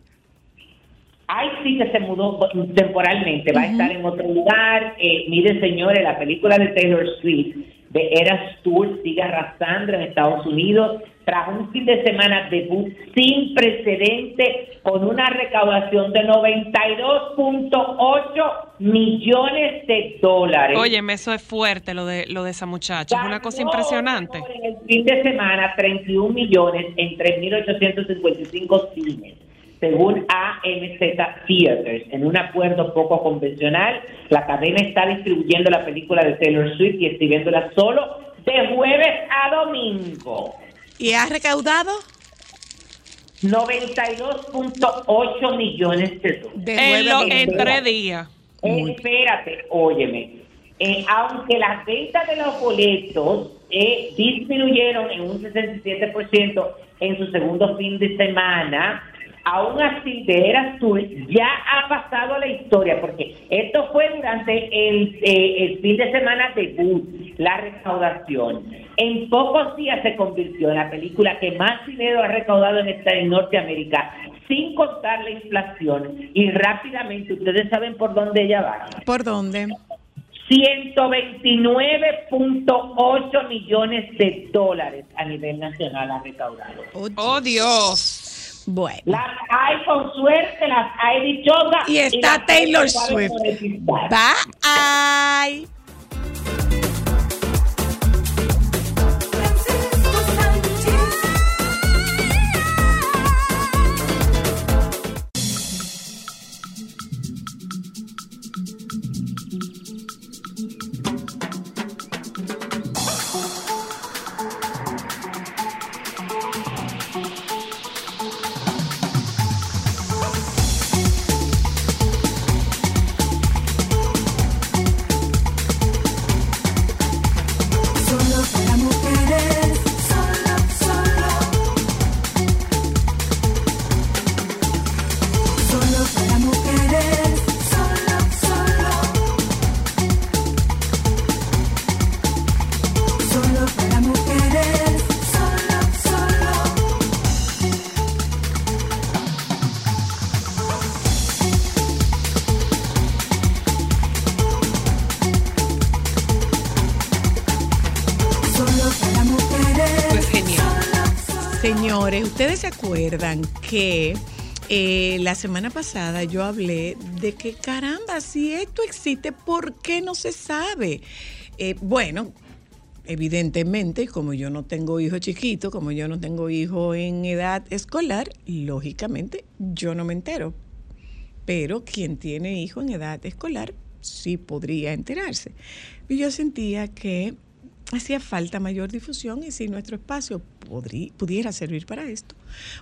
E: Ay, sí que se mudó temporalmente, va a estar en otro lugar. Eh, miren, señores, la película de Taylor Swift de Eras Tour sigue arrasando en Estados Unidos tras un fin de semana debut sin precedente con una recaudación de 92.8 millones de dólares.
D: Óyeme, eso es fuerte lo de lo de esa muchacha. Es una cosa impresionante.
E: En el fin de semana, 31 millones en 3.855 cines, según AMZ Theaters. En un acuerdo poco convencional, la cadena está distribuyendo la película de Taylor Swift y exhibiéndola solo de jueves a domingo.
A: ¿Y ha recaudado?
E: 92.8 millones de dólares.
A: De
D: En, lo-
A: millones.
D: en tres días.
E: Espérate, óyeme. Eh, aunque las ventas de los boletos eh, disminuyeron en un 67% en su segundo fin de semana, aún así de Eras Tour ya ha pasado a la historia, porque esto fue durante el, eh, el fin de semana debut, la recaudación. En pocos días se convirtió en la película que más dinero ha recaudado en, esta, en Norteamérica, sin contar la inflación. Y rápidamente, ustedes saben por dónde ella va.
A: ¿Por dónde?
E: 129.8 millones de dólares a nivel nacional ha recaudado.
D: Oh, Dios.
A: Bueno.
E: Las hay con suerte, las hay dichosas.
A: Y está
E: que
A: Taylor Swift. Bye. Señores, ¿ustedes se acuerdan que eh, la semana pasada yo hablé de que caramba, si esto existe, ¿por qué no se sabe? Eh, bueno, evidentemente, como yo no tengo hijo chiquito, como yo no tengo hijo en edad escolar, lógicamente yo no me entero. Pero quien tiene hijo en edad escolar sí podría enterarse. Y yo sentía que hacía falta mayor difusión y si nuestro espacio pudiera servir para esto,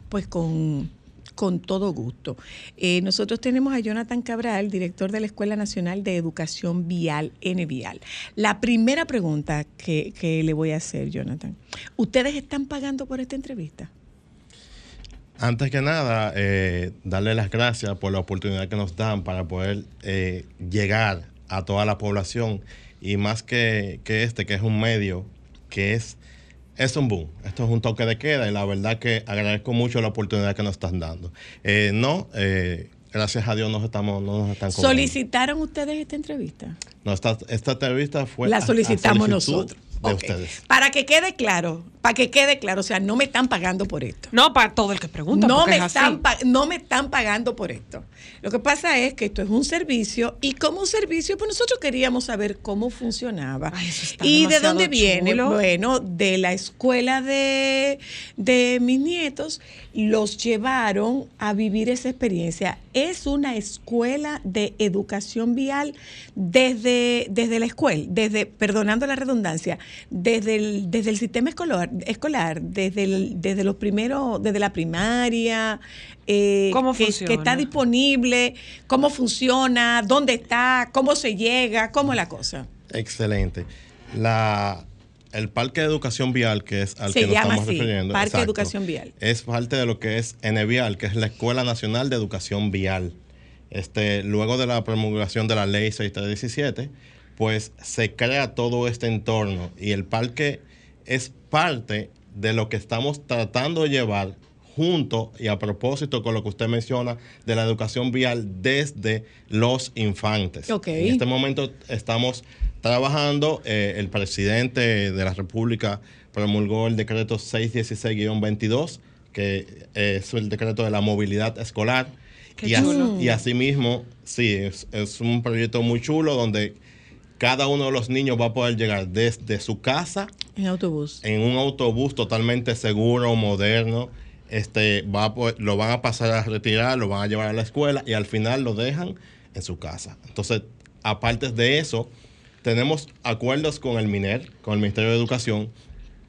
A: pues con, con todo gusto. Eh, nosotros tenemos a Jonathan Cabral, director de la Escuela Nacional de Educación Vial, NVial. La primera pregunta que, que le voy a hacer, Jonathan, ¿ustedes están pagando por esta entrevista?
F: Antes que nada, eh, darle las gracias por la oportunidad que nos dan para poder eh, llegar a toda la población y más que, que este, que es un medio que es, es un boom. Esto es un toque de queda y la verdad que agradezco mucho la oportunidad que nos están dando. Eh, no, eh, gracias a Dios nos estamos, no nos están cobrando.
A: ¿Solicitaron ustedes esta entrevista?
F: No, esta, esta entrevista fue...
A: La
F: a- a
A: solicitamos nosotros.
F: De
A: Ok.
F: ustedes.
A: Para que quede claro, para que quede claro, o sea, no me están pagando por esto.
D: No, para todo el que pregunta.
A: No me,
D: es así.
A: están pa- no me están pagando por esto. Lo que pasa es que esto es un servicio y como un servicio, pues nosotros queríamos saber cómo funcionaba.
D: Ay, eso está
A: ¿Y de dónde viene?
D: chulo.
A: Bueno, de la escuela de, de mis nietos, los llevaron a vivir esa experiencia. Es una escuela de educación vial desde, desde la escuela, desde, perdonando la redundancia, desde el, desde el sistema escolar, escolar desde, el- desde los primeros, desde la primaria, eh,
D: ¿Cómo
A: que,
D: funciona?
A: que está disponible, cómo funciona, dónde está, cómo se llega, cómo es la cosa.
F: Excelente. La, el Parque de Educación Vial, que es al
A: Se
F: que nos
A: llama
F: estamos
A: así,
F: refiriendo.
A: Parque de Educación Vial.
F: Es parte de lo que es NVial, que es la Escuela Nacional de Educación Vial. Este, luego de la promulgación de la ley 6317, pues se crea todo este entorno y el parque es parte de lo que estamos tratando de llevar junto y a propósito con lo que usted menciona de la educación vial desde los infantes. En este momento estamos trabajando, eh, el presidente de la República promulgó el decreto 616-22, que eh, es el decreto de la movilidad escolar.
D: Qué
F: y, as-
D: chulo.
F: y asimismo, sí, es, es un proyecto muy chulo donde cada uno de los niños va a poder llegar desde su casa
A: En autobús.
F: en un autobús totalmente seguro, moderno. Este, va a poder- lo van a pasar a retirar, lo van a llevar a la escuela y al final lo dejan en su casa. Entonces, aparte de eso, tenemos acuerdos con el MINER, con el Ministerio de Educación,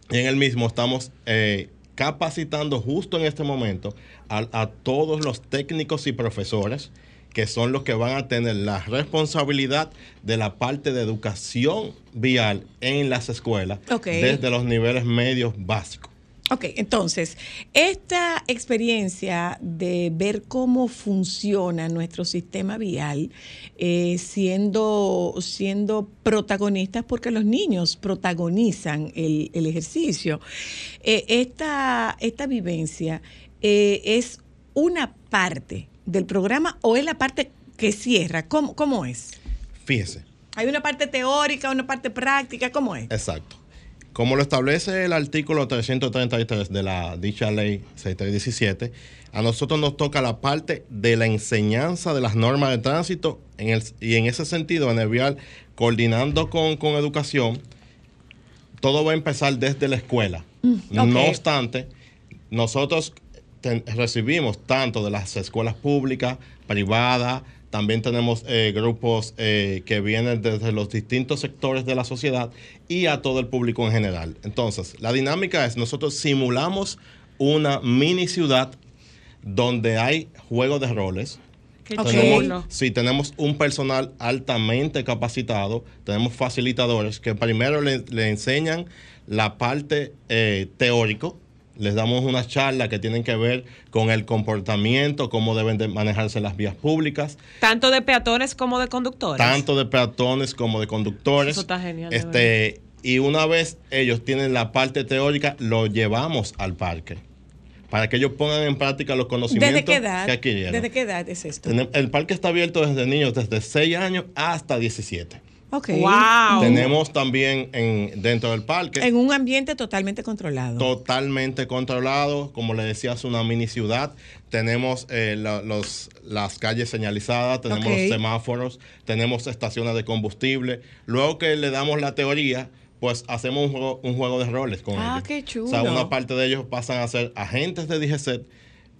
F: y en el mismo estamos eh, capacitando justo en este momento a, a todos los técnicos y profesores que son los que van a tener la responsabilidad de la parte de educación vial en las escuelas desde los niveles medios básicos.
A: Ok, entonces, esta experiencia de ver cómo funciona nuestro sistema vial, eh, siendo, siendo protagonistas, porque los niños protagonizan el, el ejercicio, eh, esta, esta vivencia eh, es una parte del programa o es la parte que cierra. ¿Cómo, cómo es?
F: Fíjese,
A: ¿Hay una parte teórica, una parte práctica? ¿Cómo es?
F: exacto. Como lo establece el artículo 333 de la dicha ley 6317, a nosotros nos toca la parte de la enseñanza de las normas de tránsito en el- y en ese sentido, en el vial, coordinando con, con educación, todo va a empezar desde la escuela. No
A: ok.
F: obstante, nosotros ten- recibimos tanto de las escuelas públicas, privadas, también tenemos eh, grupos eh, que vienen desde los distintos sectores de la sociedad y a todo el público en general. Entonces, la dinámica es, nosotros simulamos una mini ciudad donde hay juego de roles,
D: Qué
A: Ok.
D: chulo.
F: Sí, tenemos un personal altamente capacitado, tenemos facilitadores que primero le, le enseñan la parte eh, teórico, les damos una charla que tienen que ver con el comportamiento, cómo deben de manejarse las vías públicas,
D: Tanto de peatones como de conductores.
F: tanto de peatones como de conductores.
D: Eso está genial,
F: Este, y una vez ellos tienen la parte teórica, lo llevamos al parque para que ellos pongan en práctica los conocimientos
A: ¿Desde qué edad?
F: que adquirieron.
A: ¿Desde qué edad es esto?
F: El parque está abierto desde niños desde 6 años hasta 17.
A: Ok.
D: Wow.
F: Tenemos también en, dentro del parque
A: En un ambiente totalmente controlado.
F: totalmente controlado, como le decía, es una mini ciudad. Tenemos eh, la- los, las calles señalizadas, tenemos los semáforos, tenemos estaciones de combustible. Luego que le damos la teoría, pues hacemos un juego, un juego de roles con
A: Ah,
F: ellos.
A: qué chulo.
F: O sea, una parte de ellos pasan a ser agentes de DGCET,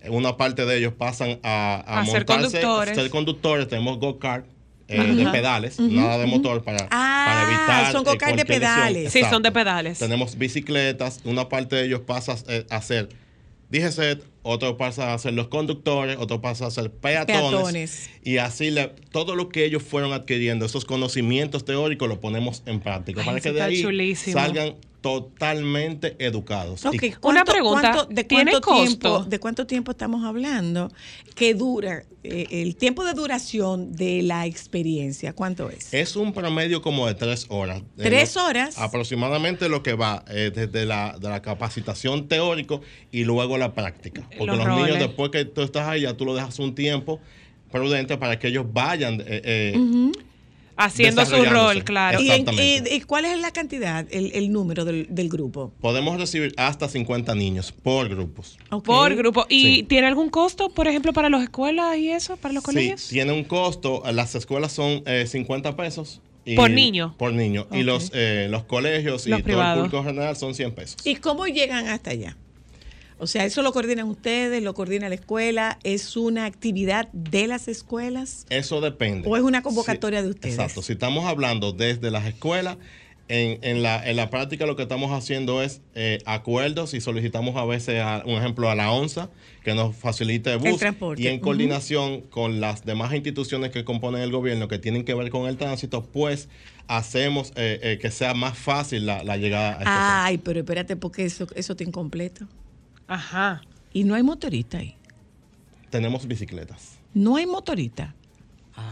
F: una parte de ellos pasan a, a
D: A ser
F: montarse,
D: conductores.
F: a ser conductores. Tenemos go-kart. Eh, de pedales, nada de motor para,
A: Ah,
F: para evitar
A: son
F: eh,
A: go-kart de
F: lesión.
A: pedales.
D: Sí, son de pedales.
F: Tenemos bicicletas, una parte de ellos pasa eh, a ser DGCET, otro pasa a ser los conductores, otro pasa a ser peatones.
A: Peatones.
F: Y así le, todo lo que ellos fueron adquiriendo, esos conocimientos teóricos, los ponemos en práctica
D: Ay,
F: para que de
D: está
F: ahí
D: chulísimo.
F: salgan totalmente educados.
A: Ok,
F: Y
A: ¿cuánto-
D: pregunta,
A: cuánto- ¿de
D: ¿tiene
A: cuánto
D: costo?
A: tiempo, ¿De cuánto tiempo estamos hablando? ¿Qué dura? eh, el tiempo de duración de la experiencia, ¿cuánto es?
F: es un promedio como de tres horas. Eh,
A: ¿Tres horas?
F: Aproximadamente lo que va eh, desde la, de la capacitación teórico y luego la práctica. Porque
D: Los
F: los, niños después que tú estás ahí ya tú lo dejas un tiempo prudente para que ellos vayan eh, eh,
D: Haciendo su rol, claro.
A: ¿Y, y- y cuál es la cantidad, el, el número del, del grupo?
F: Podemos recibir hasta 50 niños por grupos.
D: Por grupo. ¿Y
F: Sí.
D: tiene algún costo, por ejemplo, para las escuelas y eso, para los
F: Sí,
D: colegios?
F: tiene un costo. Las escuelas son eh, 50 pesos. y-
D: Por niño.
F: Por niño. Y los, eh, los colegios y
D: Los
F: todo
D: privados.
F: el público general son 100 pesos.
A: ¿Y cómo llegan hasta allá? O sea, ¿eso lo coordinan ustedes? ¿Lo coordina la escuela? ¿Es una actividad de las escuelas?
F: Eso depende.
A: ¿O es una convocatoria de ustedes?
F: Exacto. Si estamos hablando desde las escuelas, en, en la, en la práctica lo que estamos haciendo es eh, acuerdos y solicitamos a veces, a, un ejemplo, a la ONSA que nos facilite el bus.
A: transporte.
F: Y en coordinación con las demás instituciones que componen el gobierno que tienen que ver con el tránsito, pues hacemos eh, eh, que sea más fácil la, la llegada a este centro.
A: Ay, pero espérate, porque eso, eso está incompleto.
D: Ajá.
A: Y no hay motorista ahí.
F: Tenemos bicicletas.
A: No hay motorista.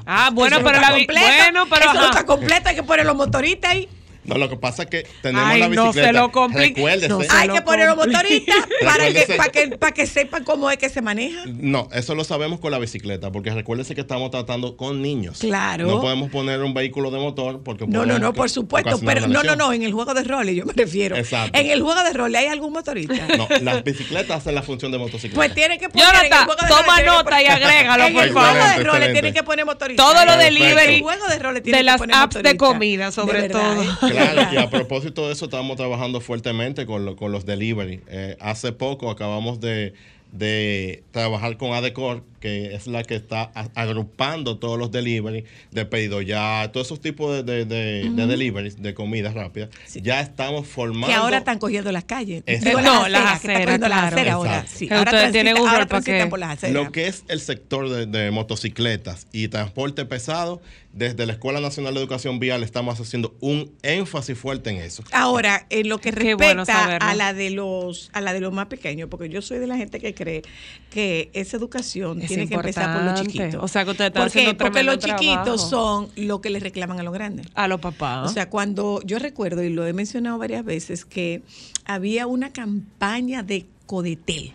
D: Ah, bueno,
A: Eso no
D: pero
A: está
D: la
A: completo.
D: Bueno, pero
A: Eso no está completo, hay que poner los motoristas ahí.
F: No, lo que pasa es que tenemos
D: Ay,
F: la
D: no
F: bicicleta.
D: se lo complique.
F: Recuérdese.
D: No se
A: Hay
D: lo
A: que poner los motoristas para que, para, que, para que sepan cómo es que se maneja.
F: No, eso lo sabemos con la bicicleta, porque recuérdese que estamos tratando con niños.
A: Claro.
F: No podemos poner un vehículo de motor porque
A: No, no, no, por
F: ocasionar
A: Pero no, no, no, en el juego de roles yo me refiero.
F: Exacto.
A: En el juego de roles hay algún motorista.
F: No, las bicicletas hacen la función de motocicleta.
A: Pues tienen que poner. en el
D: Jonathan,
A: juego de
D: toma
A: roles
D: nota y agrégalo,
A: En
D: por
A: el juego
D: favor.
A: de roles tienen que poner motorista.
D: Todo lo
A: En el
D: delivery
A: juego de roles
D: de
A: tienen que
D: las
A: poner
D: apps de comida, sobre
A: De
D: todo.
F: Claro, y a propósito de eso, estamos trabajando fuertemente con, lo- con los delivery. Eh, hace poco acabamos de, de trabajar con Adecor, que es la que está agrupando todos los delivery de pedido ya, todos esos tipos de, de, de- de deliveries de comida rápida. Ya estamos formando.
A: Que ahora están cogiendo las calles.
F: Exacto.
A: Digo,
D: No, las aceras,
A: las aceras ahora. Sí, ahora
D: ustedes tienen un
A: ahora
D: rol que-
A: por las aceras.
F: Lo que es el sector de, de motocicletas y transporte pesado, desde la Escuela Nacional de Educación Vial estamos haciendo un énfasis fuerte en eso.
A: Ahora, en lo que respecta
D: bueno
A: a la de los a la de los más pequeños, porque yo soy de la gente que cree que esa educación
D: Es
A: tiene que empezar por los chiquitos.
D: O sea, que ustedes están
A: ¿Por qué?
D: haciendo
A: Porque los chiquitos son lo que le reclaman a los grandes.
D: A los papás.
A: O sea, cuando yo recuerdo, y lo he mencionado varias veces, que había una campaña de Codetel,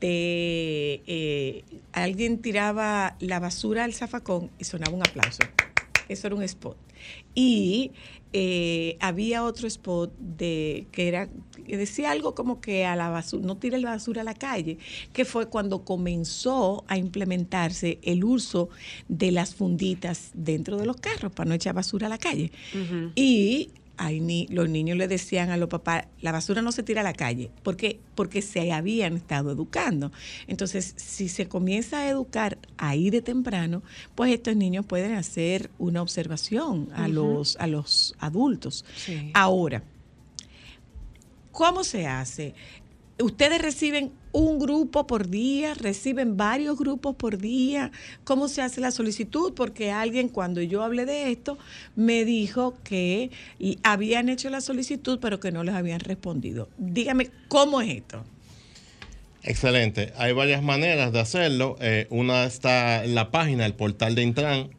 A: de eh, alguien tiraba la basura al zafacón y sonaba un aplauso. Eso era un spot. Y eh, había otro spot de que era que decía algo como que a la basura, no tire la basura a la calle, que fue cuando comenzó a implementarse el uso de las funditas dentro de los carros para no echar basura a la calle. Y hay ni, los niños le decían a los papás, la basura no se tira a la calle, ¿por qué? Porque se habían estado educando. Entonces, si se comienza a educar ahí de temprano, pues estos niños pueden hacer una observación a, los, a los adultos.
D: Sí.
A: Ahora, ¿cómo se hace? ¿Ustedes reciben un grupo por día? ¿Reciben varios grupos por día? ¿Cómo se hace la solicitud? Porque alguien cuando yo hablé de esto me dijo que habían hecho la solicitud pero que no les habían respondido. Dígame, ¿cómo es esto?
F: Excelente. Hay varias maneras de hacerlo. Eh, una está en la página, el portal de Intran.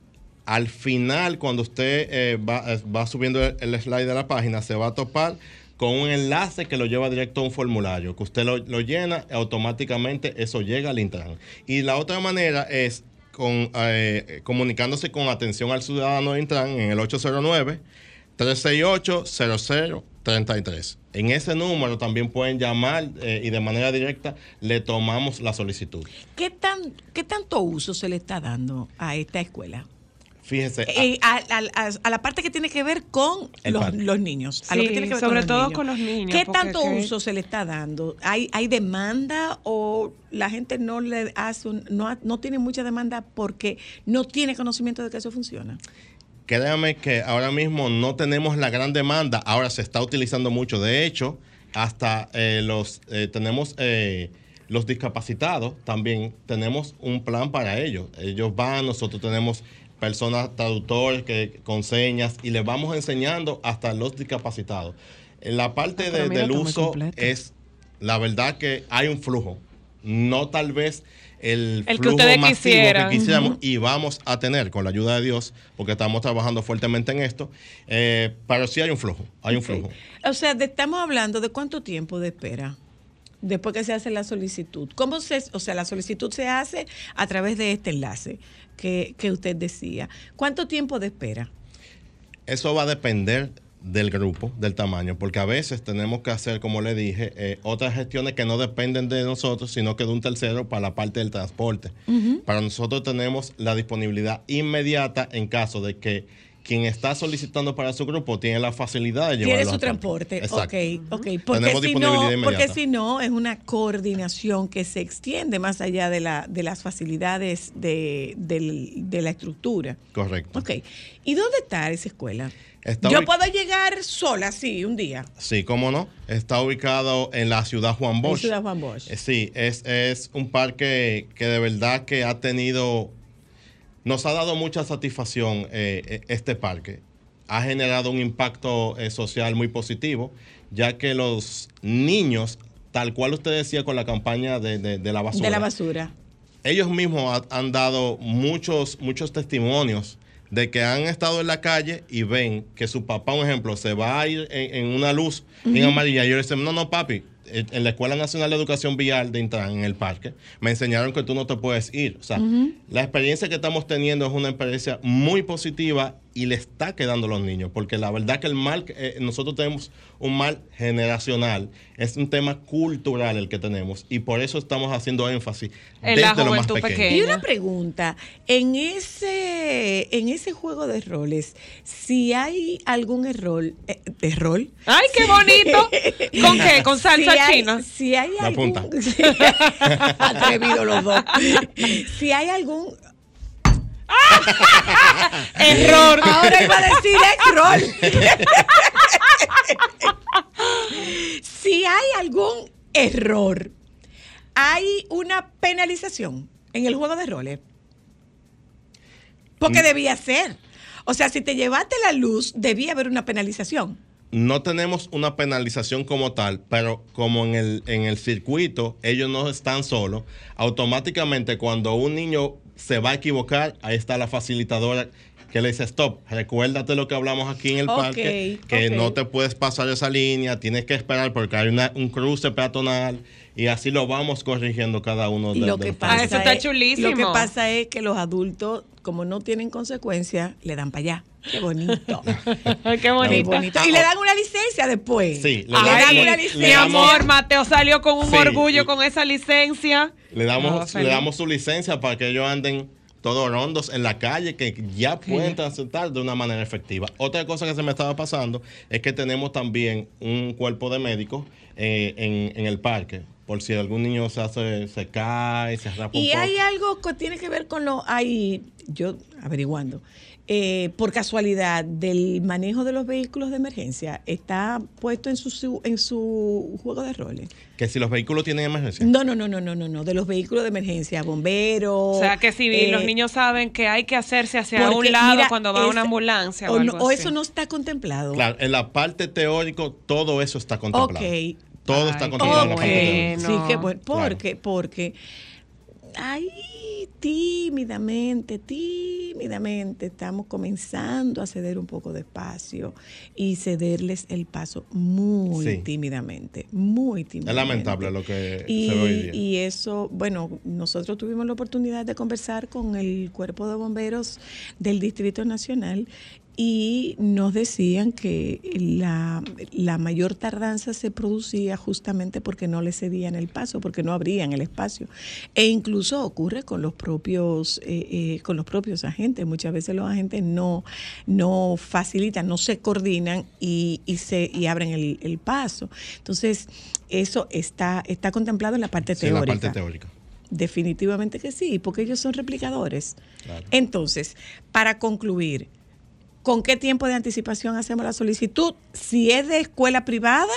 F: Al final, cuando usted eh, va, va subiendo el slide de la página, se va a topar con un enlace que lo lleva directo a un formulario, que usted lo, lo llena, automáticamente eso llega al Intran. Y la otra manera es con, eh, comunicándose con atención al ciudadano de Intran en el 809 368-0033. En ese número también pueden llamar eh, y de manera directa le tomamos la solicitud.
A: ¿Qué, tan, ¿Qué tanto uso se le está dando a esta escuela?
F: Fíjese,
A: Eh, a, a- a- a la parte que tiene que ver con los, niños. A lo que
D: Sí,
A: tiene que ver
D: sobre
A: con
D: todo
A: niños.
D: con los niños,
A: ¿Qué tanto uso se le está dando? ¿Hay, hay demanda o la gente no le hace un- no, ha- no tiene mucha demanda porque no tiene conocimiento de que eso funciona?
F: créame que ahora mismo no tenemos la gran demanda, ahora se está utilizando mucho. De hecho, hasta eh, los eh, tenemos eh, los discapacitados también tenemos un plan para ellos. Ellos van, nosotros tenemos personas traductores que con señas y les vamos enseñando hasta los discapacitados. En la parte
D: Ah,
F: de- del uso es la verdad que hay un flujo, no tal vez el, flujo masivo
D: quisieran.
F: que quisiéramos y vamos a tener con la ayuda de Dios, porque estamos trabajando fuertemente en esto, eh, pero sí hay un flujo, hay un flujo.
A: O sea, de- estamos hablando de cuánto tiempo de espera. después que se hace la solicitud. ¿Cómo se, o sea, la solicitud se hace a través de este enlace que, que usted decía. ¿Cuánto tiempo de espera?
F: Eso va a depender del grupo, del tamaño, porque a veces tenemos que hacer, como le dije, eh, otras gestiones que no dependen de nosotros, sino que de un tercero para la parte del transporte. Para nosotros tenemos la disponibilidad inmediata en caso de que quien está solicitando para su grupo tiene la facilidad de llevarlo
A: Tiene su transporte.
F: Exacto.
A: Ok, ok. Porque
F: Tenemos
A: si,
F: disponibilidad
A: no, porque si no, es una coordinación que se extiende más allá de, la, de las facilidades de, de la estructura.
F: Correcto.
A: Ok. ¿Y dónde está esa escuela?
F: Está
A: Yo puedo llegar sola, sí, un día.
F: Sí, cómo no. Está ubicado en la ciudad Juan Bosch.
A: Ciudad Juan Bosch.
F: Eh, Sí, es, es un parque que de verdad que ha tenido, nos ha dado mucha satisfacción eh, eh, este parque. Ha generado un impacto eh, social muy positivo, ya que los niños, tal cual usted decía con la campaña de, de- de la basura,
A: De la basura.
F: ellos mismos ha- han dado muchos, muchos testimonios de que han estado en la calle y ven que su papá, un ejemplo, se va a ir en, en una luz en amarilla. Y ellos dicen, no, no, papi, en en la Escuela Nacional de Educación Vial de Intran, en el parque, me enseñaron que tú no te puedes ir. O sea, la experiencia que estamos teniendo es una experiencia muy positiva y le está quedando a los niños, porque la verdad que el mal, que, eh, nosotros tenemos un mal generacional, es un tema cultural el que tenemos y por eso estamos haciendo énfasis
D: En la
F: desde lo más pequeño.
D: pequeña.
A: Y una pregunta, en ese, en ese juego de roles, si hay algún error, eh, error,
D: ¡Ay, qué bonito! ¿Con qué? ¿Con salsa
A: si hay,
D: china?
A: Si hay
F: La
A: algún,
F: punta.
A: atrevido los dos. Si hay algún
D: Error.
A: Ahora iba a decir error. si hay algún error, hay una penalización en el juego de roles. Porque
F: Mm.
A: debía ser. O sea, si te llevaste la luz, debía haber una penalización.
F: No tenemos una penalización como tal, pero como en el, en el circuito ellos no están solos, automáticamente cuando un niño se va a equivocar, ahí está la facilitadora que le dice, stop, recuérdate lo que hablamos aquí en el parque, que no te puedes pasar esa línea, tienes que esperar porque hay una- un cruce peatonal y así lo vamos corrigiendo cada uno de,
A: Lo
F: de
A: que,
F: los
A: pasa
D: Ah, eso está
A: es,
D: chulísimo.
A: lo que pasa es que los adultos, como no tienen consecuencias, le dan para allá. Qué bonito.
D: Ay, qué
A: Qué
D: bonito.
A: bonito. Y le dan una licencia después.
F: Sí,
A: le,
F: le
A: dan una
D: Mi
A: licencia.
F: damos-
D: amor, Mateo salió con un
F: Sí.
D: orgullo con esa licencia.
F: Le damos,
D: feliz.
F: le damos su licencia para que ellos anden todos rondos en la calle, que ya pueden transitar de una manera efectiva. Otra cosa que se me estaba pasando es que tenemos también un cuerpo de médicos eh, en, en el parque, por si algún niño se hace, se cae, se raspa un
A: Y
F: poco.
A: hay algo que tiene que ver con lo, hay, yo averiguando, eh, por casualidad, del manejo de los vehículos de emergencia, ¿está puesto en su, su- en su juego de roles?
F: Que si los vehículos tienen emergencia.
A: No, no, no, no, no, no, no, de los vehículos de emergencia, bomberos.
D: O sea que si
A: eh,
D: los niños saben que hay que hacerse hacia
A: porque,
D: un lado
A: mira,
D: cuando va
A: es-
D: una ambulancia o,
A: o, no-
D: algo
A: o
D: así.
A: eso no está contemplado.
F: Claro, en la parte teórico todo eso está contemplado.
A: Ok.
F: Todo
D: Ay,
F: está contemplado en la
A: sí, que bueno.
F: Claro.
A: Porque, porque ahí tímidamente, tímidamente estamos comenzando a ceder un poco de espacio y cederles el paso muy
F: Sí.
A: tímidamente, muy tímidamente.
F: Es lamentable lo que
A: Y,
F: se ve hoy día.
A: y eso, bueno, nosotros tuvimos la oportunidad de conversar con el Cuerpo de Bomberos del Distrito Nacional y nos decían que la, la mayor tardanza se producía justamente porque no le cedían el paso, porque no abrían el espacio. E incluso ocurre con los propios, eh, eh, con los propios agentes. Muchas veces los agentes no, no facilitan, no se coordinan y, y se, y abren el, el paso. Entonces, eso está, está contemplado en la parte
F: Sí, en la
A: teórica.
F: parte teórica.
A: Definitivamente que sí, porque ellos son replicadores.
F: Claro.
A: Entonces, para concluir, ¿con qué tiempo de anticipación hacemos la solicitud? Si es de escuela privada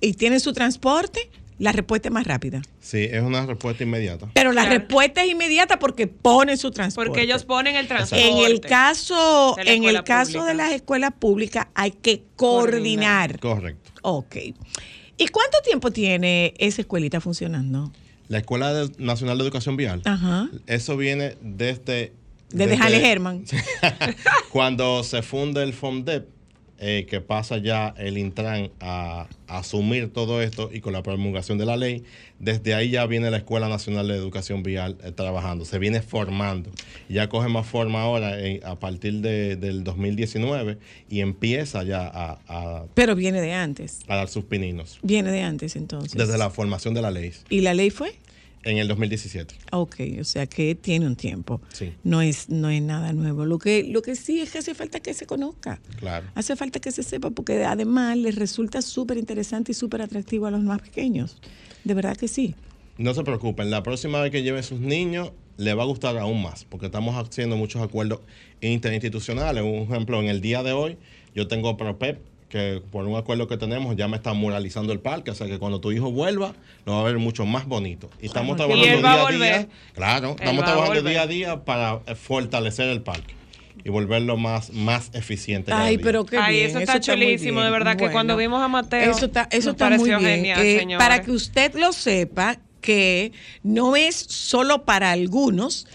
A: y tienen su transporte, la respuesta es más rápida.
F: Sí, es una respuesta inmediata.
A: Pero la
D: Claro.
A: respuesta es inmediata porque ponen su transporte.
D: Porque ellos ponen el transporte.
A: en el caso,
D: de la
A: en el
D: escuela
A: caso
D: pública.
A: de las escuelas públicas hay que coordinar.
F: Correcto.
A: Ok. ¿Y cuánto tiempo tiene esa escuelita funcionando?
F: La Escuela Nacional de Educación Vial,
A: Ajá.
F: eso viene desde...
A: Desde Jale Herman.
F: cuando se funda el FOMDEP eh, que pasa ya el Intran a, a asumir todo esto y con la promulgación de la ley, desde ahí ya viene la Escuela Nacional de Educación Vial eh, trabajando, se viene formando. Ya coge más forma ahora eh, a partir de- del 2019 y empieza ya a, a-
A: Pero viene de antes.
F: a dar sus pininos.
A: Viene de antes entonces.
F: Desde la formación de la ley
A: ¿Y la ley fue?
F: En el 2017.
A: Ok, o sea que tiene un tiempo.
F: Sí.
A: No es, no es nada nuevo. Lo que, lo que sí es que hace falta que se conozca.
F: Claro.
A: Hace falta que se sepa porque además les resulta súper interesante y súper atractivo a los más pequeños. De verdad que sí.
F: No se preocupen, la próxima vez que lleven sus niños le va a gustar aún más, porque estamos haciendo muchos acuerdos interinstitucionales. Un ejemplo, en el día de hoy yo tengo PROPEP, que por un acuerdo que tenemos ya me está muralizando el parque, o sea que cuando tu hijo vuelva lo va a ver mucho más bonito. Y estamos trabajando
D: él va a
F: día a
D: volver.
F: día. Claro,
D: Él
F: estamos trabajando día a día para eh, fortalecer el parque y volverlo más, más eficiente.
A: Ay, pero qué
D: Ay,
A: bien.
D: eso está
A: muy
D: chulísimo, de verdad, que cuando vimos a Mateo,
A: Eso está, eso
D: nos
A: está muy
D: pareció
A: bien.
D: genial,
A: Eh, para que usted lo sepa, que no es solo para algunos,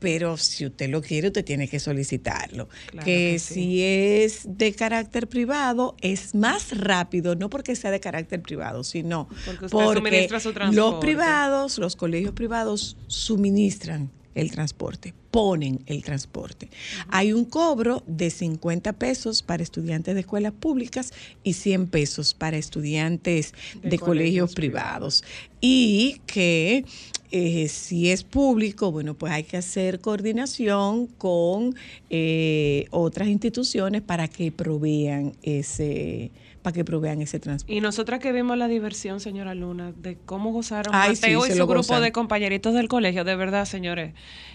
A: pero si usted lo quiere, usted tiene que solicitarlo.
D: Claro
A: que
D: que sí.
A: si es de carácter privado, es más rápido, no porque sea de carácter privado, sino
D: Porque usted suministra su
A: los privados, los colegios privados suministran el transporte, ponen el transporte. Hay un cobro de 50 pesos para estudiantes de escuelas públicas y 100 pesos para estudiantes de,
D: De
A: colegios,
D: colegios
A: privados. Y que eh, si es público, bueno, pues hay que hacer coordinación con eh, otras instituciones para que provean ese para que provean ese transporte.
D: Y nosotras que vimos la diversión, señora Luna, de cómo gozaron
A: Ay,
D: Mateo
A: sí,
D: y su grupo
A: gozan.
D: de compañeritos del colegio, de verdad, señores.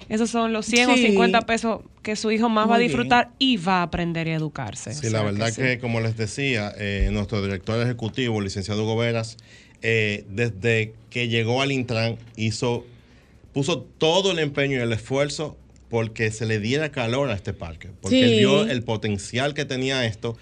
D: Esos son los 100 o
A: Sí.
D: 50 pesos que su hijo más va a
A: bien.
D: disfrutar y va a aprender y a educarse.
F: Sí,
D: O
F: la verdad que,
D: sí.
F: como les decía, eh, nuestro director ejecutivo, licenciado Hugo Veras, eh, desde que llegó al Intran, hizo, puso todo el empeño y el esfuerzo porque se le diera calor a este parque, porque
A: Sí.
F: él vio el potencial que tenía esto.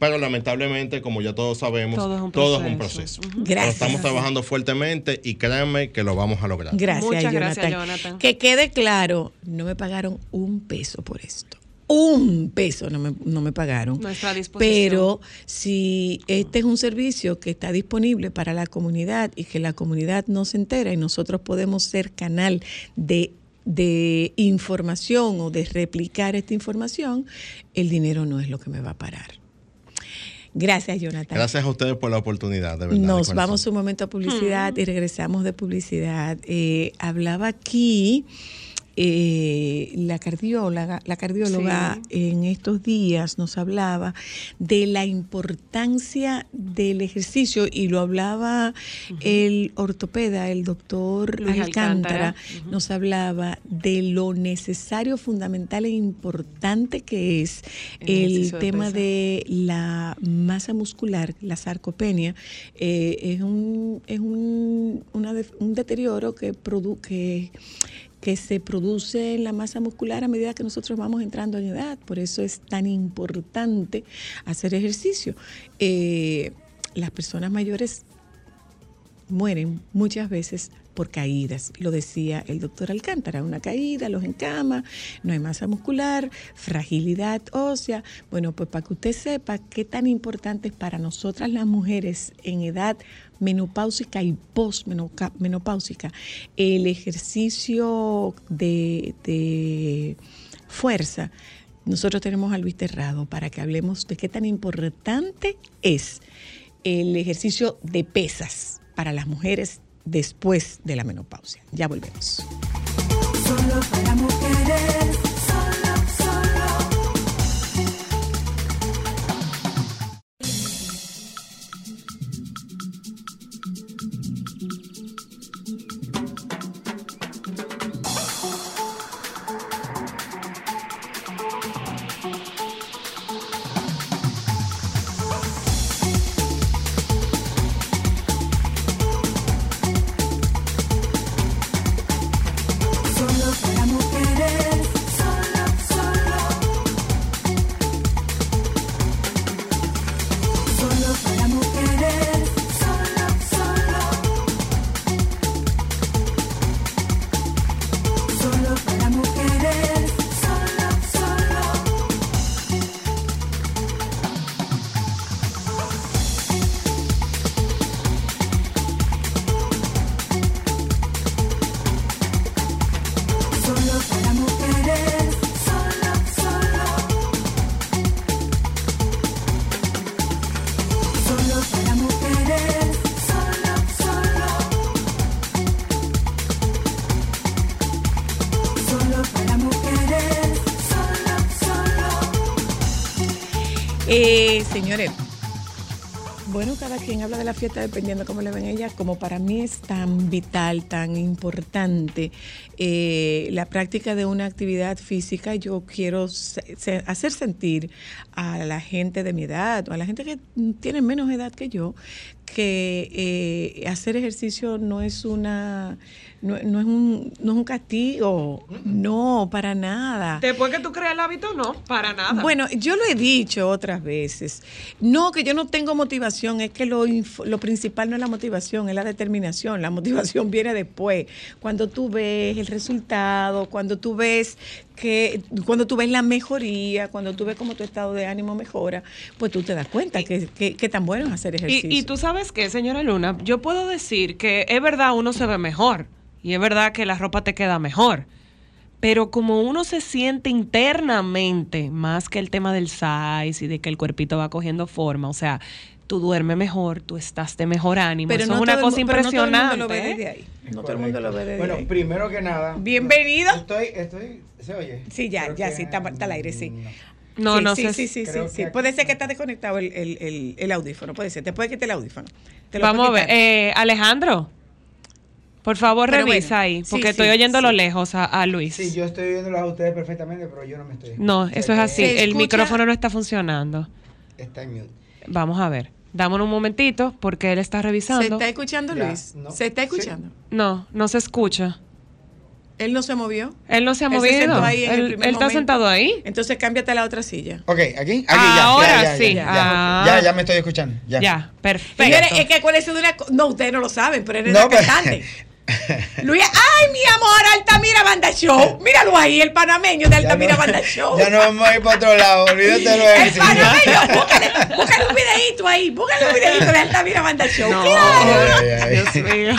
F: Pero lamentablemente, como ya todos sabemos,
D: Todo es un
F: todo es un
D: proceso. Ujú.
F: Pero
A: Gracias.
F: estamos trabajando fuertemente y créanme que lo vamos a lograr.
A: Gracias,
D: Muchas
A: Jonathan.
D: gracias, Jonathan.
A: Que quede claro, no me pagaron un peso por esto. Un peso no me, no me pagaron.
D: Nuestra disposición.
A: Pero si este es un servicio que está disponible para la comunidad y que la comunidad no se entera y nosotros podemos ser canal de de información o de replicar esta información, el dinero no es lo que me va a parar. Gracias, Jonathan.
F: Gracias a ustedes por la oportunidad, de verdad.
A: Nos vamos un momento a publicidad y regresamos de publicidad. Eh, hablaba aquí eh, la cardióloga, la cardióloga en estos días nos hablaba de la importancia del ejercicio y lo hablaba el ortopeda, el doctor
D: Luis
A: Alcántara, nos hablaba de lo necesario, fundamental e importante que es
D: El
A: el
D: ejercicio de
A: tema de la masa muscular, la sarcopenia, eh, es, un, es un, una de- un deterioro que, produ- que, que se produce en la masa muscular a medida que nosotros vamos entrando en edad. Por eso es tan importante hacer ejercicio. Eh, las personas mayores mueren muchas veces por caídas. Lo decía el doctor Alcántara, una caída, los encama, no hay masa muscular, fragilidad ósea. Bueno, pues para que usted sepa qué tan importante es para nosotras las mujeres en edad menopáusica y postmenopáusica el ejercicio de, de fuerza. Nosotros tenemos a Luis Terrado para que hablemos de qué tan importante es el ejercicio de pesas para las mujeres después de la menopausia. Ya volvemos.
G: Solo para mujeres,
A: Eh, señores, bueno, cada quien habla de la fiesta dependiendo cómo le ven ella. Como para mí es tan vital, tan importante eh, la práctica de una actividad física, yo quiero hacer sentir a la gente de mi edad o a la gente que tiene menos edad que yo que eh, hacer ejercicio no es una no, no es un no es un castigo, no para nada.
D: Después que tú creas el hábito, no, para nada.
A: Bueno, yo lo he dicho otras veces. No, que yo no tengo motivación, es que lo, lo principal no es la motivación, es la determinación. La motivación viene después. Cuando tú ves el resultado, cuando tú ves que, cuando tú ves la mejoría, cuando tú ves cómo tu estado de ánimo mejora, pues tú te das cuenta que, que, que tan bueno es hacer ejercicio.
D: Y, y tú sabes qué, señora Luna, yo puedo decir que es verdad uno se ve mejor y es verdad que la ropa te queda mejor, pero como uno se siente internamente, más que el tema del size y de que el cuerpito va cogiendo forma, o sea, tú duermes mejor, tú estás de mejor ánimo, eso es
A: no
D: una
A: todo el
D: cosa
A: pero no todo el mundo
D: impresionante.
A: lo ve desde ahí. No todo el mundo lo ve desde
H: Bueno,
A: ahí.
H: primero que nada.
A: Bienvenido.
H: Estoy, estoy, ¿se oye?
A: Sí, ya,
H: Creo
A: ya,
H: que-
A: sí, está, está al aire, sí.
D: No,
A: sí,
D: no
A: sí,
D: sé
A: Sí, sí, sí, sí. Puede ser que está desconectado el, el, el, el audífono, puede ser. Te puede quitar el audífono. Te lo
D: Vamos a ver, eh, Alejandro, por favor
A: Pero
D: revisa
A: bueno,
D: ahí, porque
A: sí,
D: estoy oyéndolo
A: sí.
D: lejos a, a Luis.
H: Sí, yo estoy viéndolos a ustedes perfectamente, pero yo no me estoy.
D: No,
H: O sea
D: eso es así, el
A: escucha-
D: micrófono no está funcionando.
H: Está en mute.
D: Vamos a ver. Dámonos un momentito porque él está revisando.
A: ¿Se está escuchando,
H: Ya,
A: Luis?
H: no.
A: ¿Se está
H: Sí.
A: escuchando?
D: No, no se escucha.
A: ¿Él no se movió?
D: Él no se ha
A: Él se
D: movido.
A: sentó ahí en el
D: él él está
A: momento.
D: sentado ahí.
A: Entonces cámbiate a la otra silla.
H: Ok, aquí, aquí
D: Ahora
H: ya, ya, ya,
D: sí.
H: Ya, ya,
D: Ah.
H: ya, ya me estoy escuchando. Ya.
D: Ya, perfecto.
A: Señores, es que acuérdense de una No, ustedes no lo saben, pero él es
H: No, pero-
A: cantante. Luis, ay, mi amor, Altamira Banda Show. Míralo ahí, el panameño de Altamira
H: no-
A: Banda Show.
H: Ya no vamos a ir para otro lado, olvídate de lo de
A: El
H: ejercicio.
A: panameño, búscale, búscale un videito ahí, búscale un videito de Altamira Banda Show.
D: No.
H: Ay, ay, ay.
D: Dios mío.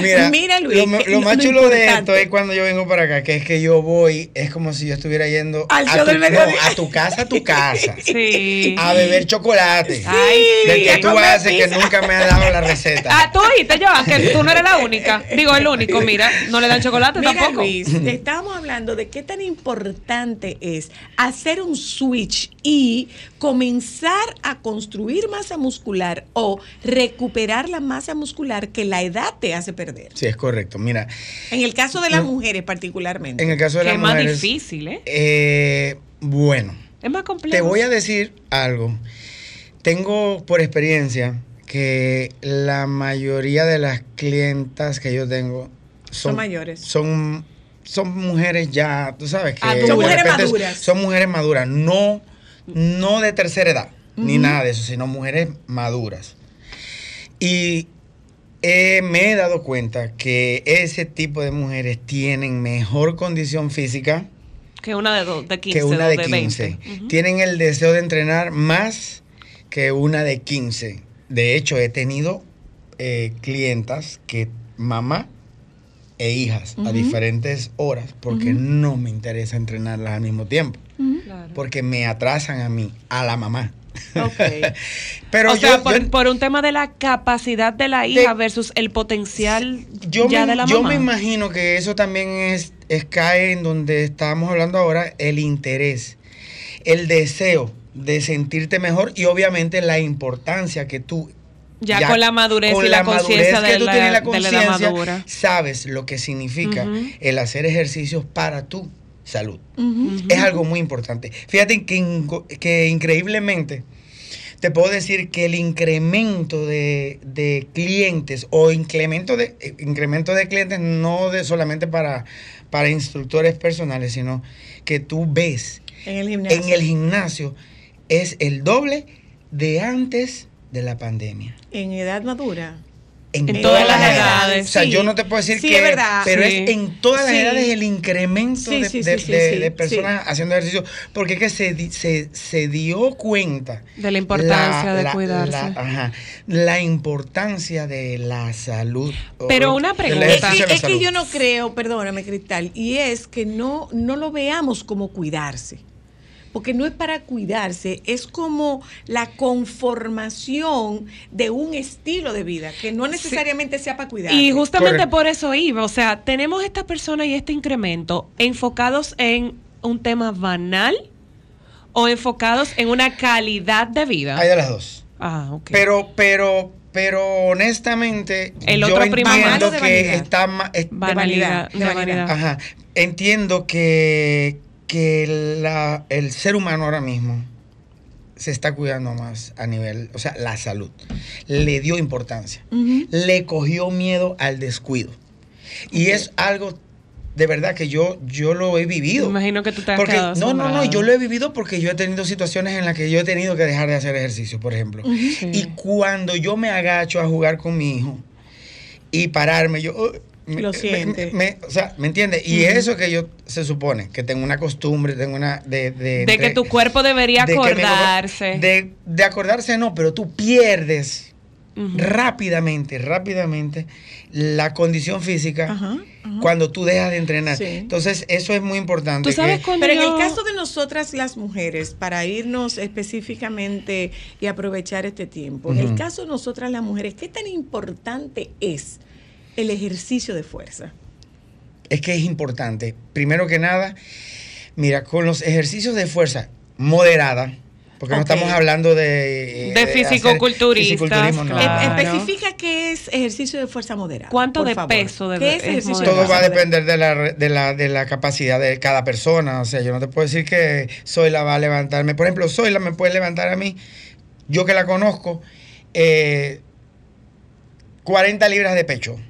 H: Mira,
A: Mira, Luis,
H: lo, más
A: lo
H: chulo de esto es cuando yo vengo para acá, que es que yo voy, es como si yo estuviera yendo
A: Al
H: a
A: show
H: tu,
A: del
H: no, a tu casa, a tu casa,
D: Sí.
H: a beber chocolate.
D: Ay,
H: del que tú haces que nunca me has dado la receta.
D: Ah, tú oíste, Joan, que tú no eres la única. Digo, el único, mira, no le dan chocolate
A: Mira,
D: tampoco.
A: Luis, estábamos hablando de qué tan importante es hacer un switch y comenzar a construir masa muscular o recuperar la masa muscular que la edad te hace perder.
H: Sí, es correcto. Mira,
A: En el caso de las mujeres particularmente.
H: en el caso de
D: Que
H: las
D: es más
H: mujeres,
D: difícil, ¿eh?
H: eh, bueno,
D: Es más complejo.
H: te voy a decir algo. Tengo por experiencia que la mayoría de las clientas que yo tengo son,
A: Son mayores.
H: Son, son mujeres ya, tú sabes que
D: Adultas.
A: Son mujeres maduras.
H: Son mujeres maduras, no, no de tercera edad, ni nada de eso, sino mujeres maduras. Y eh, me he dado cuenta que ese tipo de mujeres tienen mejor condición física
D: Que una de, do- de 15
H: que una de
D: de
H: 15.
D: 20. Ujú.
H: Tienen el deseo de entrenar más que una de 15. De hecho, he tenido eh, clientas que mamá e hijas a diferentes horas porque no me interesa entrenarlas al mismo tiempo.
D: Claro.
H: Porque me atrasan a mí, a la mamá.
A: Ok.
H: Pero
D: o sea,
H: yo,
D: por,
H: yo-
D: por un tema de la capacidad de la hija versus el potencial
H: yo
D: ya
H: me,
D: de la
H: yo
D: mamá.
H: me imagino que eso también es, es cae en donde estamos hablando ahora, el interés, el deseo de sentirte mejor y obviamente la importancia que tú
D: Ya con la madurez
H: con
D: y la conciencia
H: que
D: de
H: tú
D: la-
H: tienes
D: de la
H: conciencia,
D: madura.
H: sabes lo que significa el hacer ejercicios para tu salud. Es algo muy importante. Fíjate que, que increíblemente te puedo decir que el incremento de, de clientes o incremento de, eh, incremento de clientes no de solamente para, para instructores personales, sino que tú ves
A: En el gimnasio.
H: en el gimnasio es el doble de antes de la pandemia.
A: En edad madura.
D: En todas las edades,
H: O sea,
A: sí.
H: yo no te puedo decir
A: Sí,
H: que,
A: es verdad.
H: pero
D: Sí.
H: es en todas las edades el incremento de, personas haciendo ejercicio, porque es que se, se, se dio cuenta
D: De la importancia de cuidarse.
H: La, ajá, la importancia de la salud.
D: Pero una pregunta.
A: Es que, es que yo no creo, perdóname, Cristal, y es que no, no lo veamos como cuidarse. Porque no es para cuidarse, es como la conformación de un estilo de vida, que no necesariamente sea para cuidarse.
D: Y justamente
H: Correcto.
D: por eso iba, o sea, tenemos esta persona y este incremento enfocados en un tema banal o enfocados en una calidad de vida?
H: Hay de las dos.
D: Ah, ok.
H: Pero, pero, pero honestamente,
D: El
H: yo
D: otro primario
H: entiendo
A: de
H: que está
D: Banalidad,
A: de vanidad.
D: vanidad.
H: Ajá. Entiendo que, que la- el ser humano ahora mismo se está cuidando más a nivel, o sea, la salud. Le dio importancia. Le cogió miedo al descuido. Y es algo de verdad que yo, yo lo he vivido.
D: Me imagino que tú te has
H: Porque,
D: quedado
H: no, no, no, yo lo he vivido porque yo he tenido situaciones en las que yo he tenido que dejar de hacer ejercicio, por ejemplo.
D: Sí.
H: Y cuando yo me agacho a jugar con mi hijo y pararme, yo... me-
A: Lo
H: me-
A: siente.
H: me- o sea, ¿me entiendes? Y eso que yo se supone que tengo una costumbre, tengo una... De, de,
D: De que tu cuerpo debería acordarse.
H: De, de acordarse no, pero tú pierdes rápidamente, rápidamente la condición física
A: Ajá, ajá.
H: cuando tú dejas de entrenar.
A: Sí.
H: Entonces, eso es muy importante.
D: ¿Tú sabes
H: que-
D: cuando
A: Pero en el caso de nosotras las mujeres, para irnos específicamente y aprovechar este tiempo, en el caso de nosotras las mujeres, ¿qué tan importante es el ejercicio de fuerza?
H: es que es importante. Primero que nada, mira, con los ejercicios de fuerza moderada, porque no estamos hablando de...
D: De
H: hacer
D: fisicoculturistas,
H: no.
A: E-
D: Claro.
A: Especifica qué es ejercicio de fuerza moderada.
D: ¿Cuánto
A: por
D: de
A: favor.
D: peso debe-
A: ¿Qué es de?
H: Todo
A: fuerza
H: va a depender de la, re- de, la, de la capacidad de cada persona. O sea, yo no te puedo decir que Zoila va a levantarme. Por ejemplo, Zoila me puede levantar a mí, yo que la conozco, eh, 40 libras de pecho,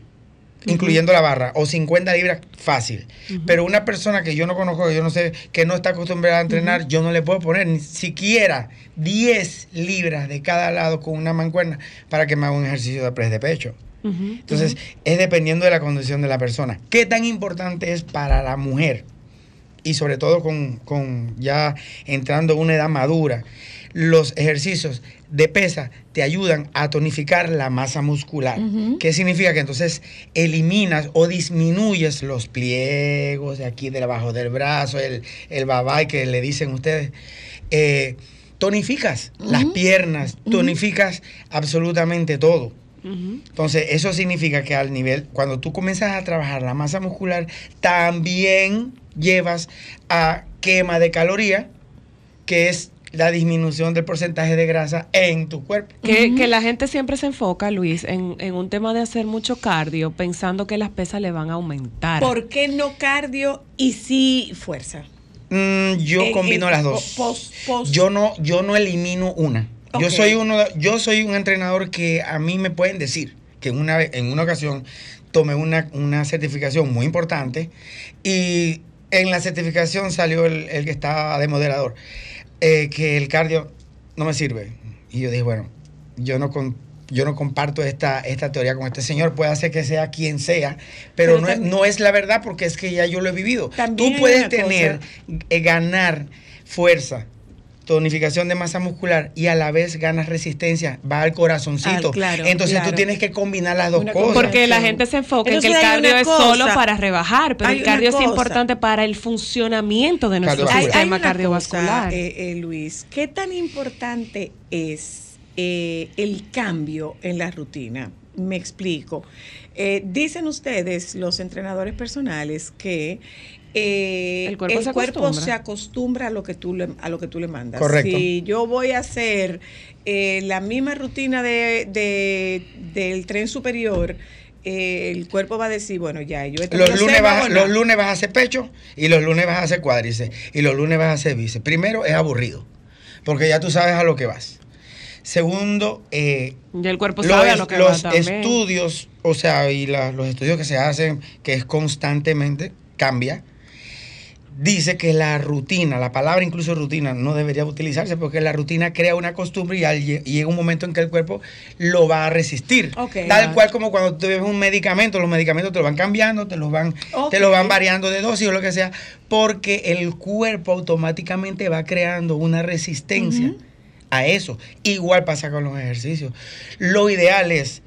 H: incluyendo la barra, o 50 libras fácil. Pero una persona que yo no conozco, que yo no sé, que no está acostumbrada a entrenar, yo no le puedo poner ni siquiera 10 libras de cada lado con una mancuerna para que me haga un ejercicio de press de pecho. Entonces, es dependiendo de la condición de la persona. ¿Qué tan importante es para la mujer? Y sobre todo con, con ya entrando a una edad madura, los ejercicios de pesa te ayudan a tonificar la masa muscular. ¿Qué significa? Que entonces eliminas o disminuyes los pliegos de aquí debajo del brazo, el, el babay que le dicen ustedes. Eh, tonificas las piernas, tonificas absolutamente todo. Entonces, eso significa que al nivel, cuando tú comienzas a trabajar la masa muscular, también llevas a quema de caloría, que es la disminución del porcentaje de grasa en tu cuerpo.
D: Que, que la gente siempre se enfoca, Luis, en, en un tema de hacer mucho cardio, pensando que las pesas le van a aumentar.
A: ¿Por qué no cardio y sí fuerza?
H: Mm, yo
A: En-
H: combino
A: en-
H: las dos. Yo no, yo no elimino una. Yo soy uno, yo soy un entrenador que a mí me pueden decir que en una, en una ocasión tomé una, una certificación muy importante y en la certificación salió el, el que estaba de moderador, eh, que el cardio no me sirve. Y yo dije, bueno, yo no con- yo no comparto esta, esta teoría con este señor, puede ser que sea quien sea, pero,
A: Pero
H: no, es, no es la verdad porque es que ya yo lo he vivido. Tú puedes tener, eh, ganar fuerza, tonificación de masa muscular y a la vez ganas resistencia, va al corazoncito.
A: Ah, claro,
H: Entonces
A: claro.
H: tú tienes que combinar las dos
A: Una
H: cosas.
D: Porque la gente se enfoca en que el cardio es
A: cosa-
D: solo para rebajar, pero
A: hay
D: el cardio es importante para el funcionamiento de nuestro
H: Cardiovascular.
D: sistema
A: una
D: cardiovascular.
A: cosa, eh, eh, Luis, ¿qué tan importante es eh, el cambio en la rutina? Me explico. Eh, dicen ustedes, los entrenadores personales, que eh,
D: El cuerpo se acostumbra.
A: se acostumbra a lo que tú le, a lo que tú le mandas.
H: Correcto.
A: Si yo voy a hacer eh, la misma rutina de, de- del tren superior, eh, el cuerpo va a decir, bueno, ya, yo
H: Los lunes, vas, los lunes vas a hacer pecho y los lunes vas a hacer cuádriceps y los lunes vas a hacer bíceps. Primero, es aburrido porque ya tú sabes a lo que vas. Segundo, eh,
D: Ya el cuerpo
H: los,
D: sabe a lo que
H: los estudios, o sea, y la- los estudios que se hacen, que es constantemente, cambia, dice que la rutina, la palabra incluso rutina, no debería utilizarse porque la rutina crea una costumbre y al lle- y llega un momento en que el cuerpo lo va a resistir. Tal cual como cuando tú bebes un medicamento, los medicamentos te lo van cambiando, te los van, te lo van variando de dosis o lo que sea, porque el cuerpo automáticamente va creando una resistencia a eso. Igual pasa con los ejercicios. Lo ideal es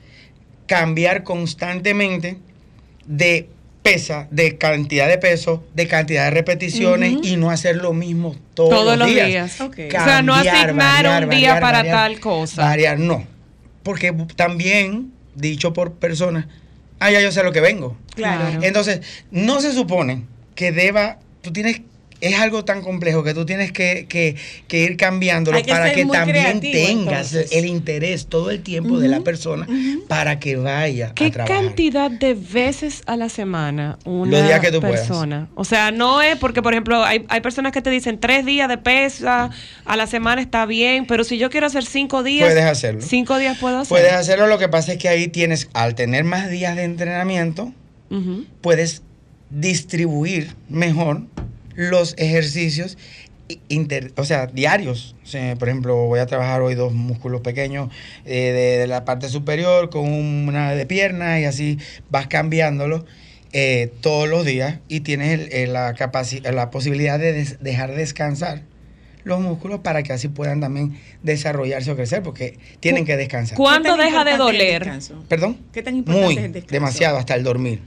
H: cambiar constantemente de pesa, de cantidad de peso, de cantidad de repeticiones y no hacer lo mismo todos,
D: Todos los
H: días.
D: días.
A: Ok.
D: O sea, no
H: Cambiar,
D: asignar
H: variar,
D: un día
H: variar,
D: para
H: variar,
D: tal cosa.
H: Variar, no. Porque también, dicho por personas, ah, ya yo sé lo que vengo.
A: Claro.
H: Entonces, no se supone que deba, tú tienes es algo tan complejo que tú tienes que, que- que ir cambiándolo
A: que
H: para que también
A: creativo,
H: tengas
A: entonces.
H: el interés todo el tiempo de la persona para que vaya
D: ¿Qué
H: a trabajar.
D: cantidad de veces a la semana una
H: Los días que tú puedas.
D: persona? O sea, no es porque, por ejemplo, hay, hay personas que te dicen tres días de pesa a la semana está bien, pero si yo quiero hacer cinco días,
H: Puedes hacerlo.
D: Cinco días puedo hacer.
H: Puedes hacerlo, lo que pasa es que ahí tienes, al tener más días de entrenamiento, puedes distribuir mejor los ejercicios inter- o sea, diarios. O sea, por ejemplo, voy a trabajar hoy dos músculos pequeños eh, de, de la parte superior con una de pierna y así vas cambiándolo eh, todos los días y tienes el- el- la, capaci- la posibilidad de des- dejar descansar los músculos para que así puedan también desarrollarse o crecer porque tienen que descansar.
D: ¿Cuándo
A: ¿Qué tan
D: deja de
A: importante es el
D: doler?
A: descanso?
H: ¿Perdón?
A: ¿Qué tan importante
H: Muy,
A: es el descanso?
H: demasiado, hasta el dormir.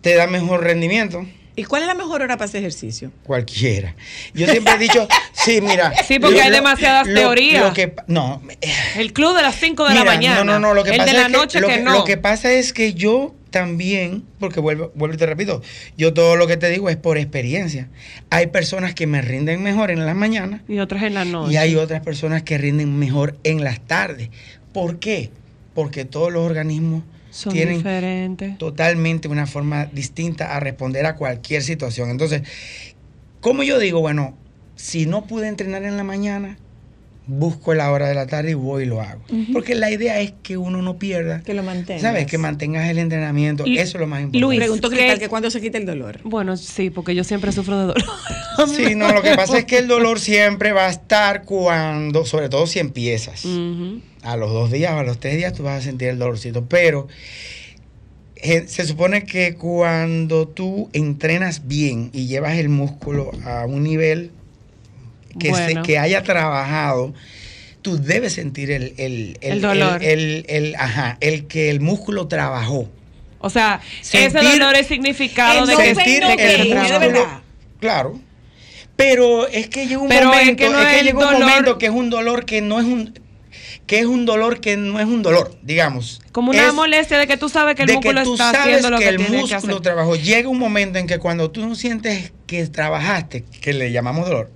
H: Te da mejor rendimiento.
A: ¿Y cuál es la mejor hora para hacer ejercicio?
H: Cualquiera. Yo siempre he dicho, sí, mira.
D: Sí, porque hay demasiadas
H: lo-
D: teorías.
H: Lo que, no,
D: El club de las cinco de la mañana.
H: No, no, no, lo que
D: el
H: pasa
D: de la
H: es que,
D: noche
H: lo
D: que,
H: que,
D: no.
H: lo que pasa es que yo también, porque vuelvo, vuelvo y te repito, yo todo lo que te digo es por experiencia. Hay personas que me rinden mejor en las mañanas
D: Y otras en la noche.
H: y hay otras personas que rinden mejor en las tardes. ¿Por qué? Porque todos los organismos
D: Son
H: tienen
D: diferentes.
H: totalmente una forma distinta a responder a cualquier situación. Entonces, como yo digo, bueno, si no pude entrenar en la mañana, busco la hora de la tarde y voy y lo hago. Porque la idea es que uno no pierda,
A: Que lo mantengas.
H: ¿sabes? Que mantengas el entrenamiento.
D: Y-
H: Eso es lo más importante.
D: Luis,
A: Preguntó
D: ¿qué-
A: Cristal que cuándo se quita el dolor.
D: Bueno, sí, porque yo siempre sufro de dolor.
H: Sí, no, lo que pasa es que el dolor siempre va a estar cuando, sobre todo si empiezas.
D: Ujú.
H: A los dos días o a los tres días tú vas a sentir el dolorcito. Pero eh, se supone que cuando tú entrenas bien y llevas el músculo a un nivel que, se- que haya trabajado, tú debes sentir el, el,
D: El dolor.
H: El, el- ajá, el que el músculo trabajó.
D: O sea,
H: Sentir-
D: ese dolor es significado
A: el
D: de que,
H: sentir
D: de que
H: el músculo.
A: verdad.
H: Claro. Pero es que llega un
D: Pero es
H: momento,
D: que no
H: es que
D: es el
H: llega un
D: dolor-
H: momento que es un dolor que no es un que es un dolor que no es un dolor, digamos.
D: como una
H: Es-
D: molestia de que tú sabes que el músculo
H: que tú
D: está
H: sabes
D: haciendo lo
H: que
D: que,
H: el
D: tiene que
H: músculo
D: hacer.
H: trabajó. Llega un momento en que cuando tú no sientes que trabajaste, que le llamamos dolor,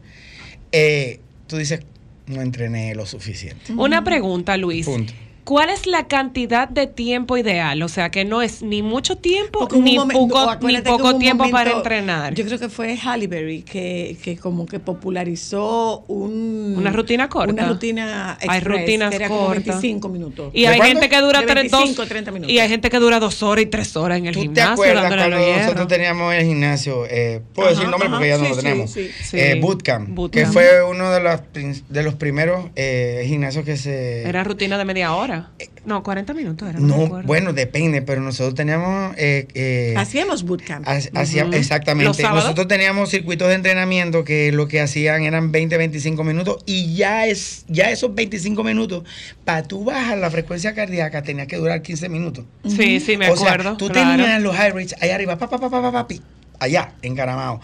H: eh, tú dices, no entrené lo suficiente.
D: Una pregunta, Luis.
H: Punto.
D: ¿Cuál es la cantidad de tiempo ideal? O sea, que no es ni mucho tiempo ni
A: momento-
D: poco, ni tiempo para entrenar.
A: Yo creo que fue Halle Berry que, que como que popularizó un,
D: Una rutina corta.
A: Una rutina express,
D: Hay rutinas
A: que era como
D: cortas.
A: 25 minutos.
D: y
H: ¿De
D: hay gente que dura
A: De
D: tres,
A: 25,
D: dos,
A: 30 minutos.
D: y hay gente que dura dos horas y tres horas en el
H: ¿Tú te
D: gimnasio
H: acuerdas
D: dándole
H: cuando nosotros teníamos el gimnasio? Eh, Puedo decir
A: Ajá,
H: nombre porque ya no
A: sí,
H: lo tenemos.
A: sí.
D: Sí.
H: Eh, Bootcamp,
D: Bootcamp.
H: que fue uno de los, prin- de los primeros eh, gimnasios que se...
D: Era rutina de media hora. No, 40 minutos era. No,
H: no,
D: acuerdo.
H: bueno, depende, pero nosotros teníamos... eh, eh,
A: Hacíamos bootcamp.
H: Hacía-. Exactamente. Nosotros teníamos circuitos de entrenamiento que lo que hacían eran 20, 25 minutos y ya es ya esos 25 minutos, para tú bajar la frecuencia cardíaca, tenía que durar 15 minutos.
D: Sí, sí, me
H: o sea,
D: acuerdo.
H: tú
D: claro.
H: tenías los high rates allá arriba, pa, pa, pa, pa, pa, pa, pi, allá, encaramado.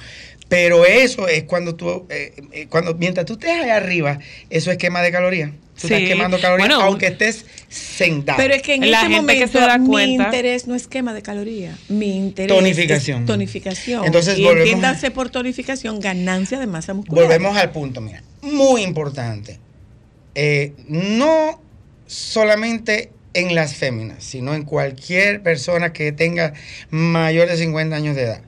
H: Pero eso es cuando tú, eh, eh, cuando mientras tú estés allá arriba, eso es quema de calorías. Tú
D: Sí.
H: estás quemando calorías
D: Bueno,
H: aunque estés sentado.
A: Pero es que en
D: La
A: ese
D: gente que
A: momento
D: se da
A: mi
D: cuenta-
A: interés no es quema de calorías. Mi interés
H: Tonificación.
A: es tonificación.
H: Entonces,
A: y
H: volvemos-
A: entiéndase por tonificación ganancia de masa muscular.
H: Volvemos al punto, mira, muy importante. Eh, no solamente en las féminas, sino en cualquier persona que tenga mayor de 50 años de edad.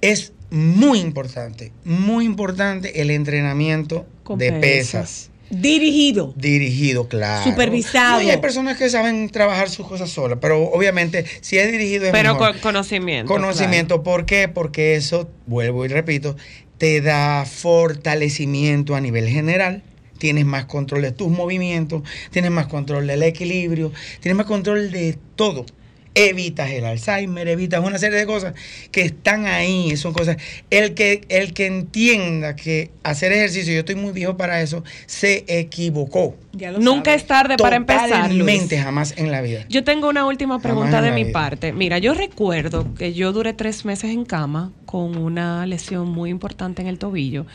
H: Es muy importante, muy importante el entrenamiento
D: Con
H: de
D: pesas.
H: pesas.
A: Dirigido.
H: Dirigido, claro.
A: Supervisado.
H: No, y hay personas que saben trabajar sus cosas solas, pero obviamente si es dirigido es
D: Pero
H: mejor.
D: con conocimiento.
H: Conocimiento, ¿por qué? Porque eso, vuelvo y repito, te da fortalecimiento a nivel general. Tienes más control de tus movimientos, tienes más control del equilibrio, tienes más control de todo. Evitas el Alzheimer, evitas una serie de cosas que están ahí, son cosas. El que, el que entienda que hacer ejercicio, yo estoy muy viejo para eso, se equivocó.
A: Ya lo
D: Nunca
A: sabes.
D: es tarde para empezar.
H: Totalmente
D: Luis.
H: jamás en la vida.
D: Yo tengo una última pregunta de mi
H: vida.
D: parte. Mira, yo recuerdo que yo duré tres meses en cama con una lesión muy importante en el tobillo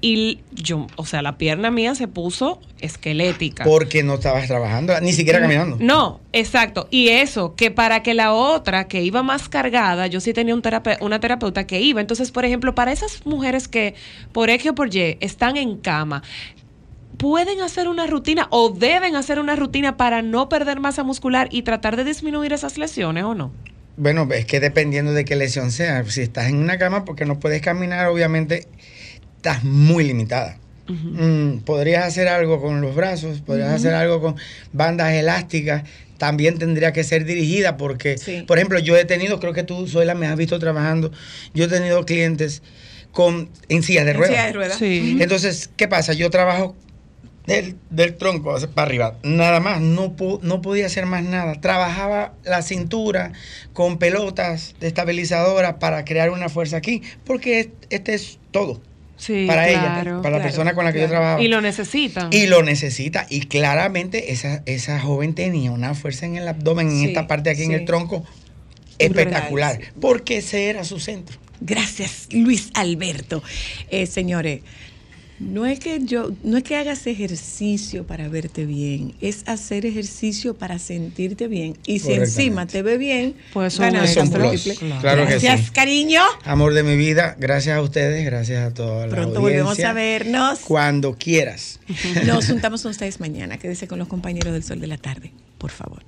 D: y yo, o sea, la pierna mía se puso esquelética.
H: Porque no estabas trabajando, ni siquiera caminando.
D: No, exacto. Y eso, que para que la otra, que iba más cargada, yo sí tenía un terape- una terapeuta que iba. Entonces, por ejemplo, para esas mujeres que por X o por Y están en cama, pueden hacer una rutina o deben hacer una rutina para no perder masa muscular y tratar de disminuir esas lesiones o no.
H: Bueno, es que dependiendo de qué lesión sea, si estás en una cama porque no puedes caminar, obviamente estás muy limitada. Mm, podrías hacer algo con los brazos, podrías hacer algo con bandas elásticas. También tendría que ser dirigida porque,
A: Sí.
H: por ejemplo, yo he tenido, creo que tú, Zoila, me has visto trabajando, yo he tenido clientes con, en sillas de
A: En
H: ruedas.
A: silla de ruedas.
D: Sí.
H: Entonces, ¿qué pasa? Yo trabajo del, del tronco para arriba, nada más, no, po- no podía hacer más nada. Trabajaba la cintura con pelotas estabilizadoras para crear una fuerza aquí, porque es- este es todo
D: Sí,
H: para ella,
D: claro.
H: para la persona con la que yo trabajaba.
D: Y lo necesitan.
H: Y lo necesita. Y claramente esa, esa joven tenía una fuerza en el abdomen, en esta parte aquí en el tronco, espectacular, porque ese era su centro.
A: Gracias, Luis Alberto. Eh, señores, no es que yo, no es que hagas ejercicio para verte bien, es hacer ejercicio para sentirte bien. Y si encima te ve bien,
D: Pues
H: Es un plus. Claro que
A: Gracias,
H: sí.
A: cariño.
H: Amor de mi vida, gracias a ustedes, gracias a toda la
A: Pronto
H: audiencia.
A: volvemos a vernos.
H: Cuando quieras.
A: Nos juntamos con ustedes mañana. Quédese con los compañeros del Sol de la Tarde, por favor.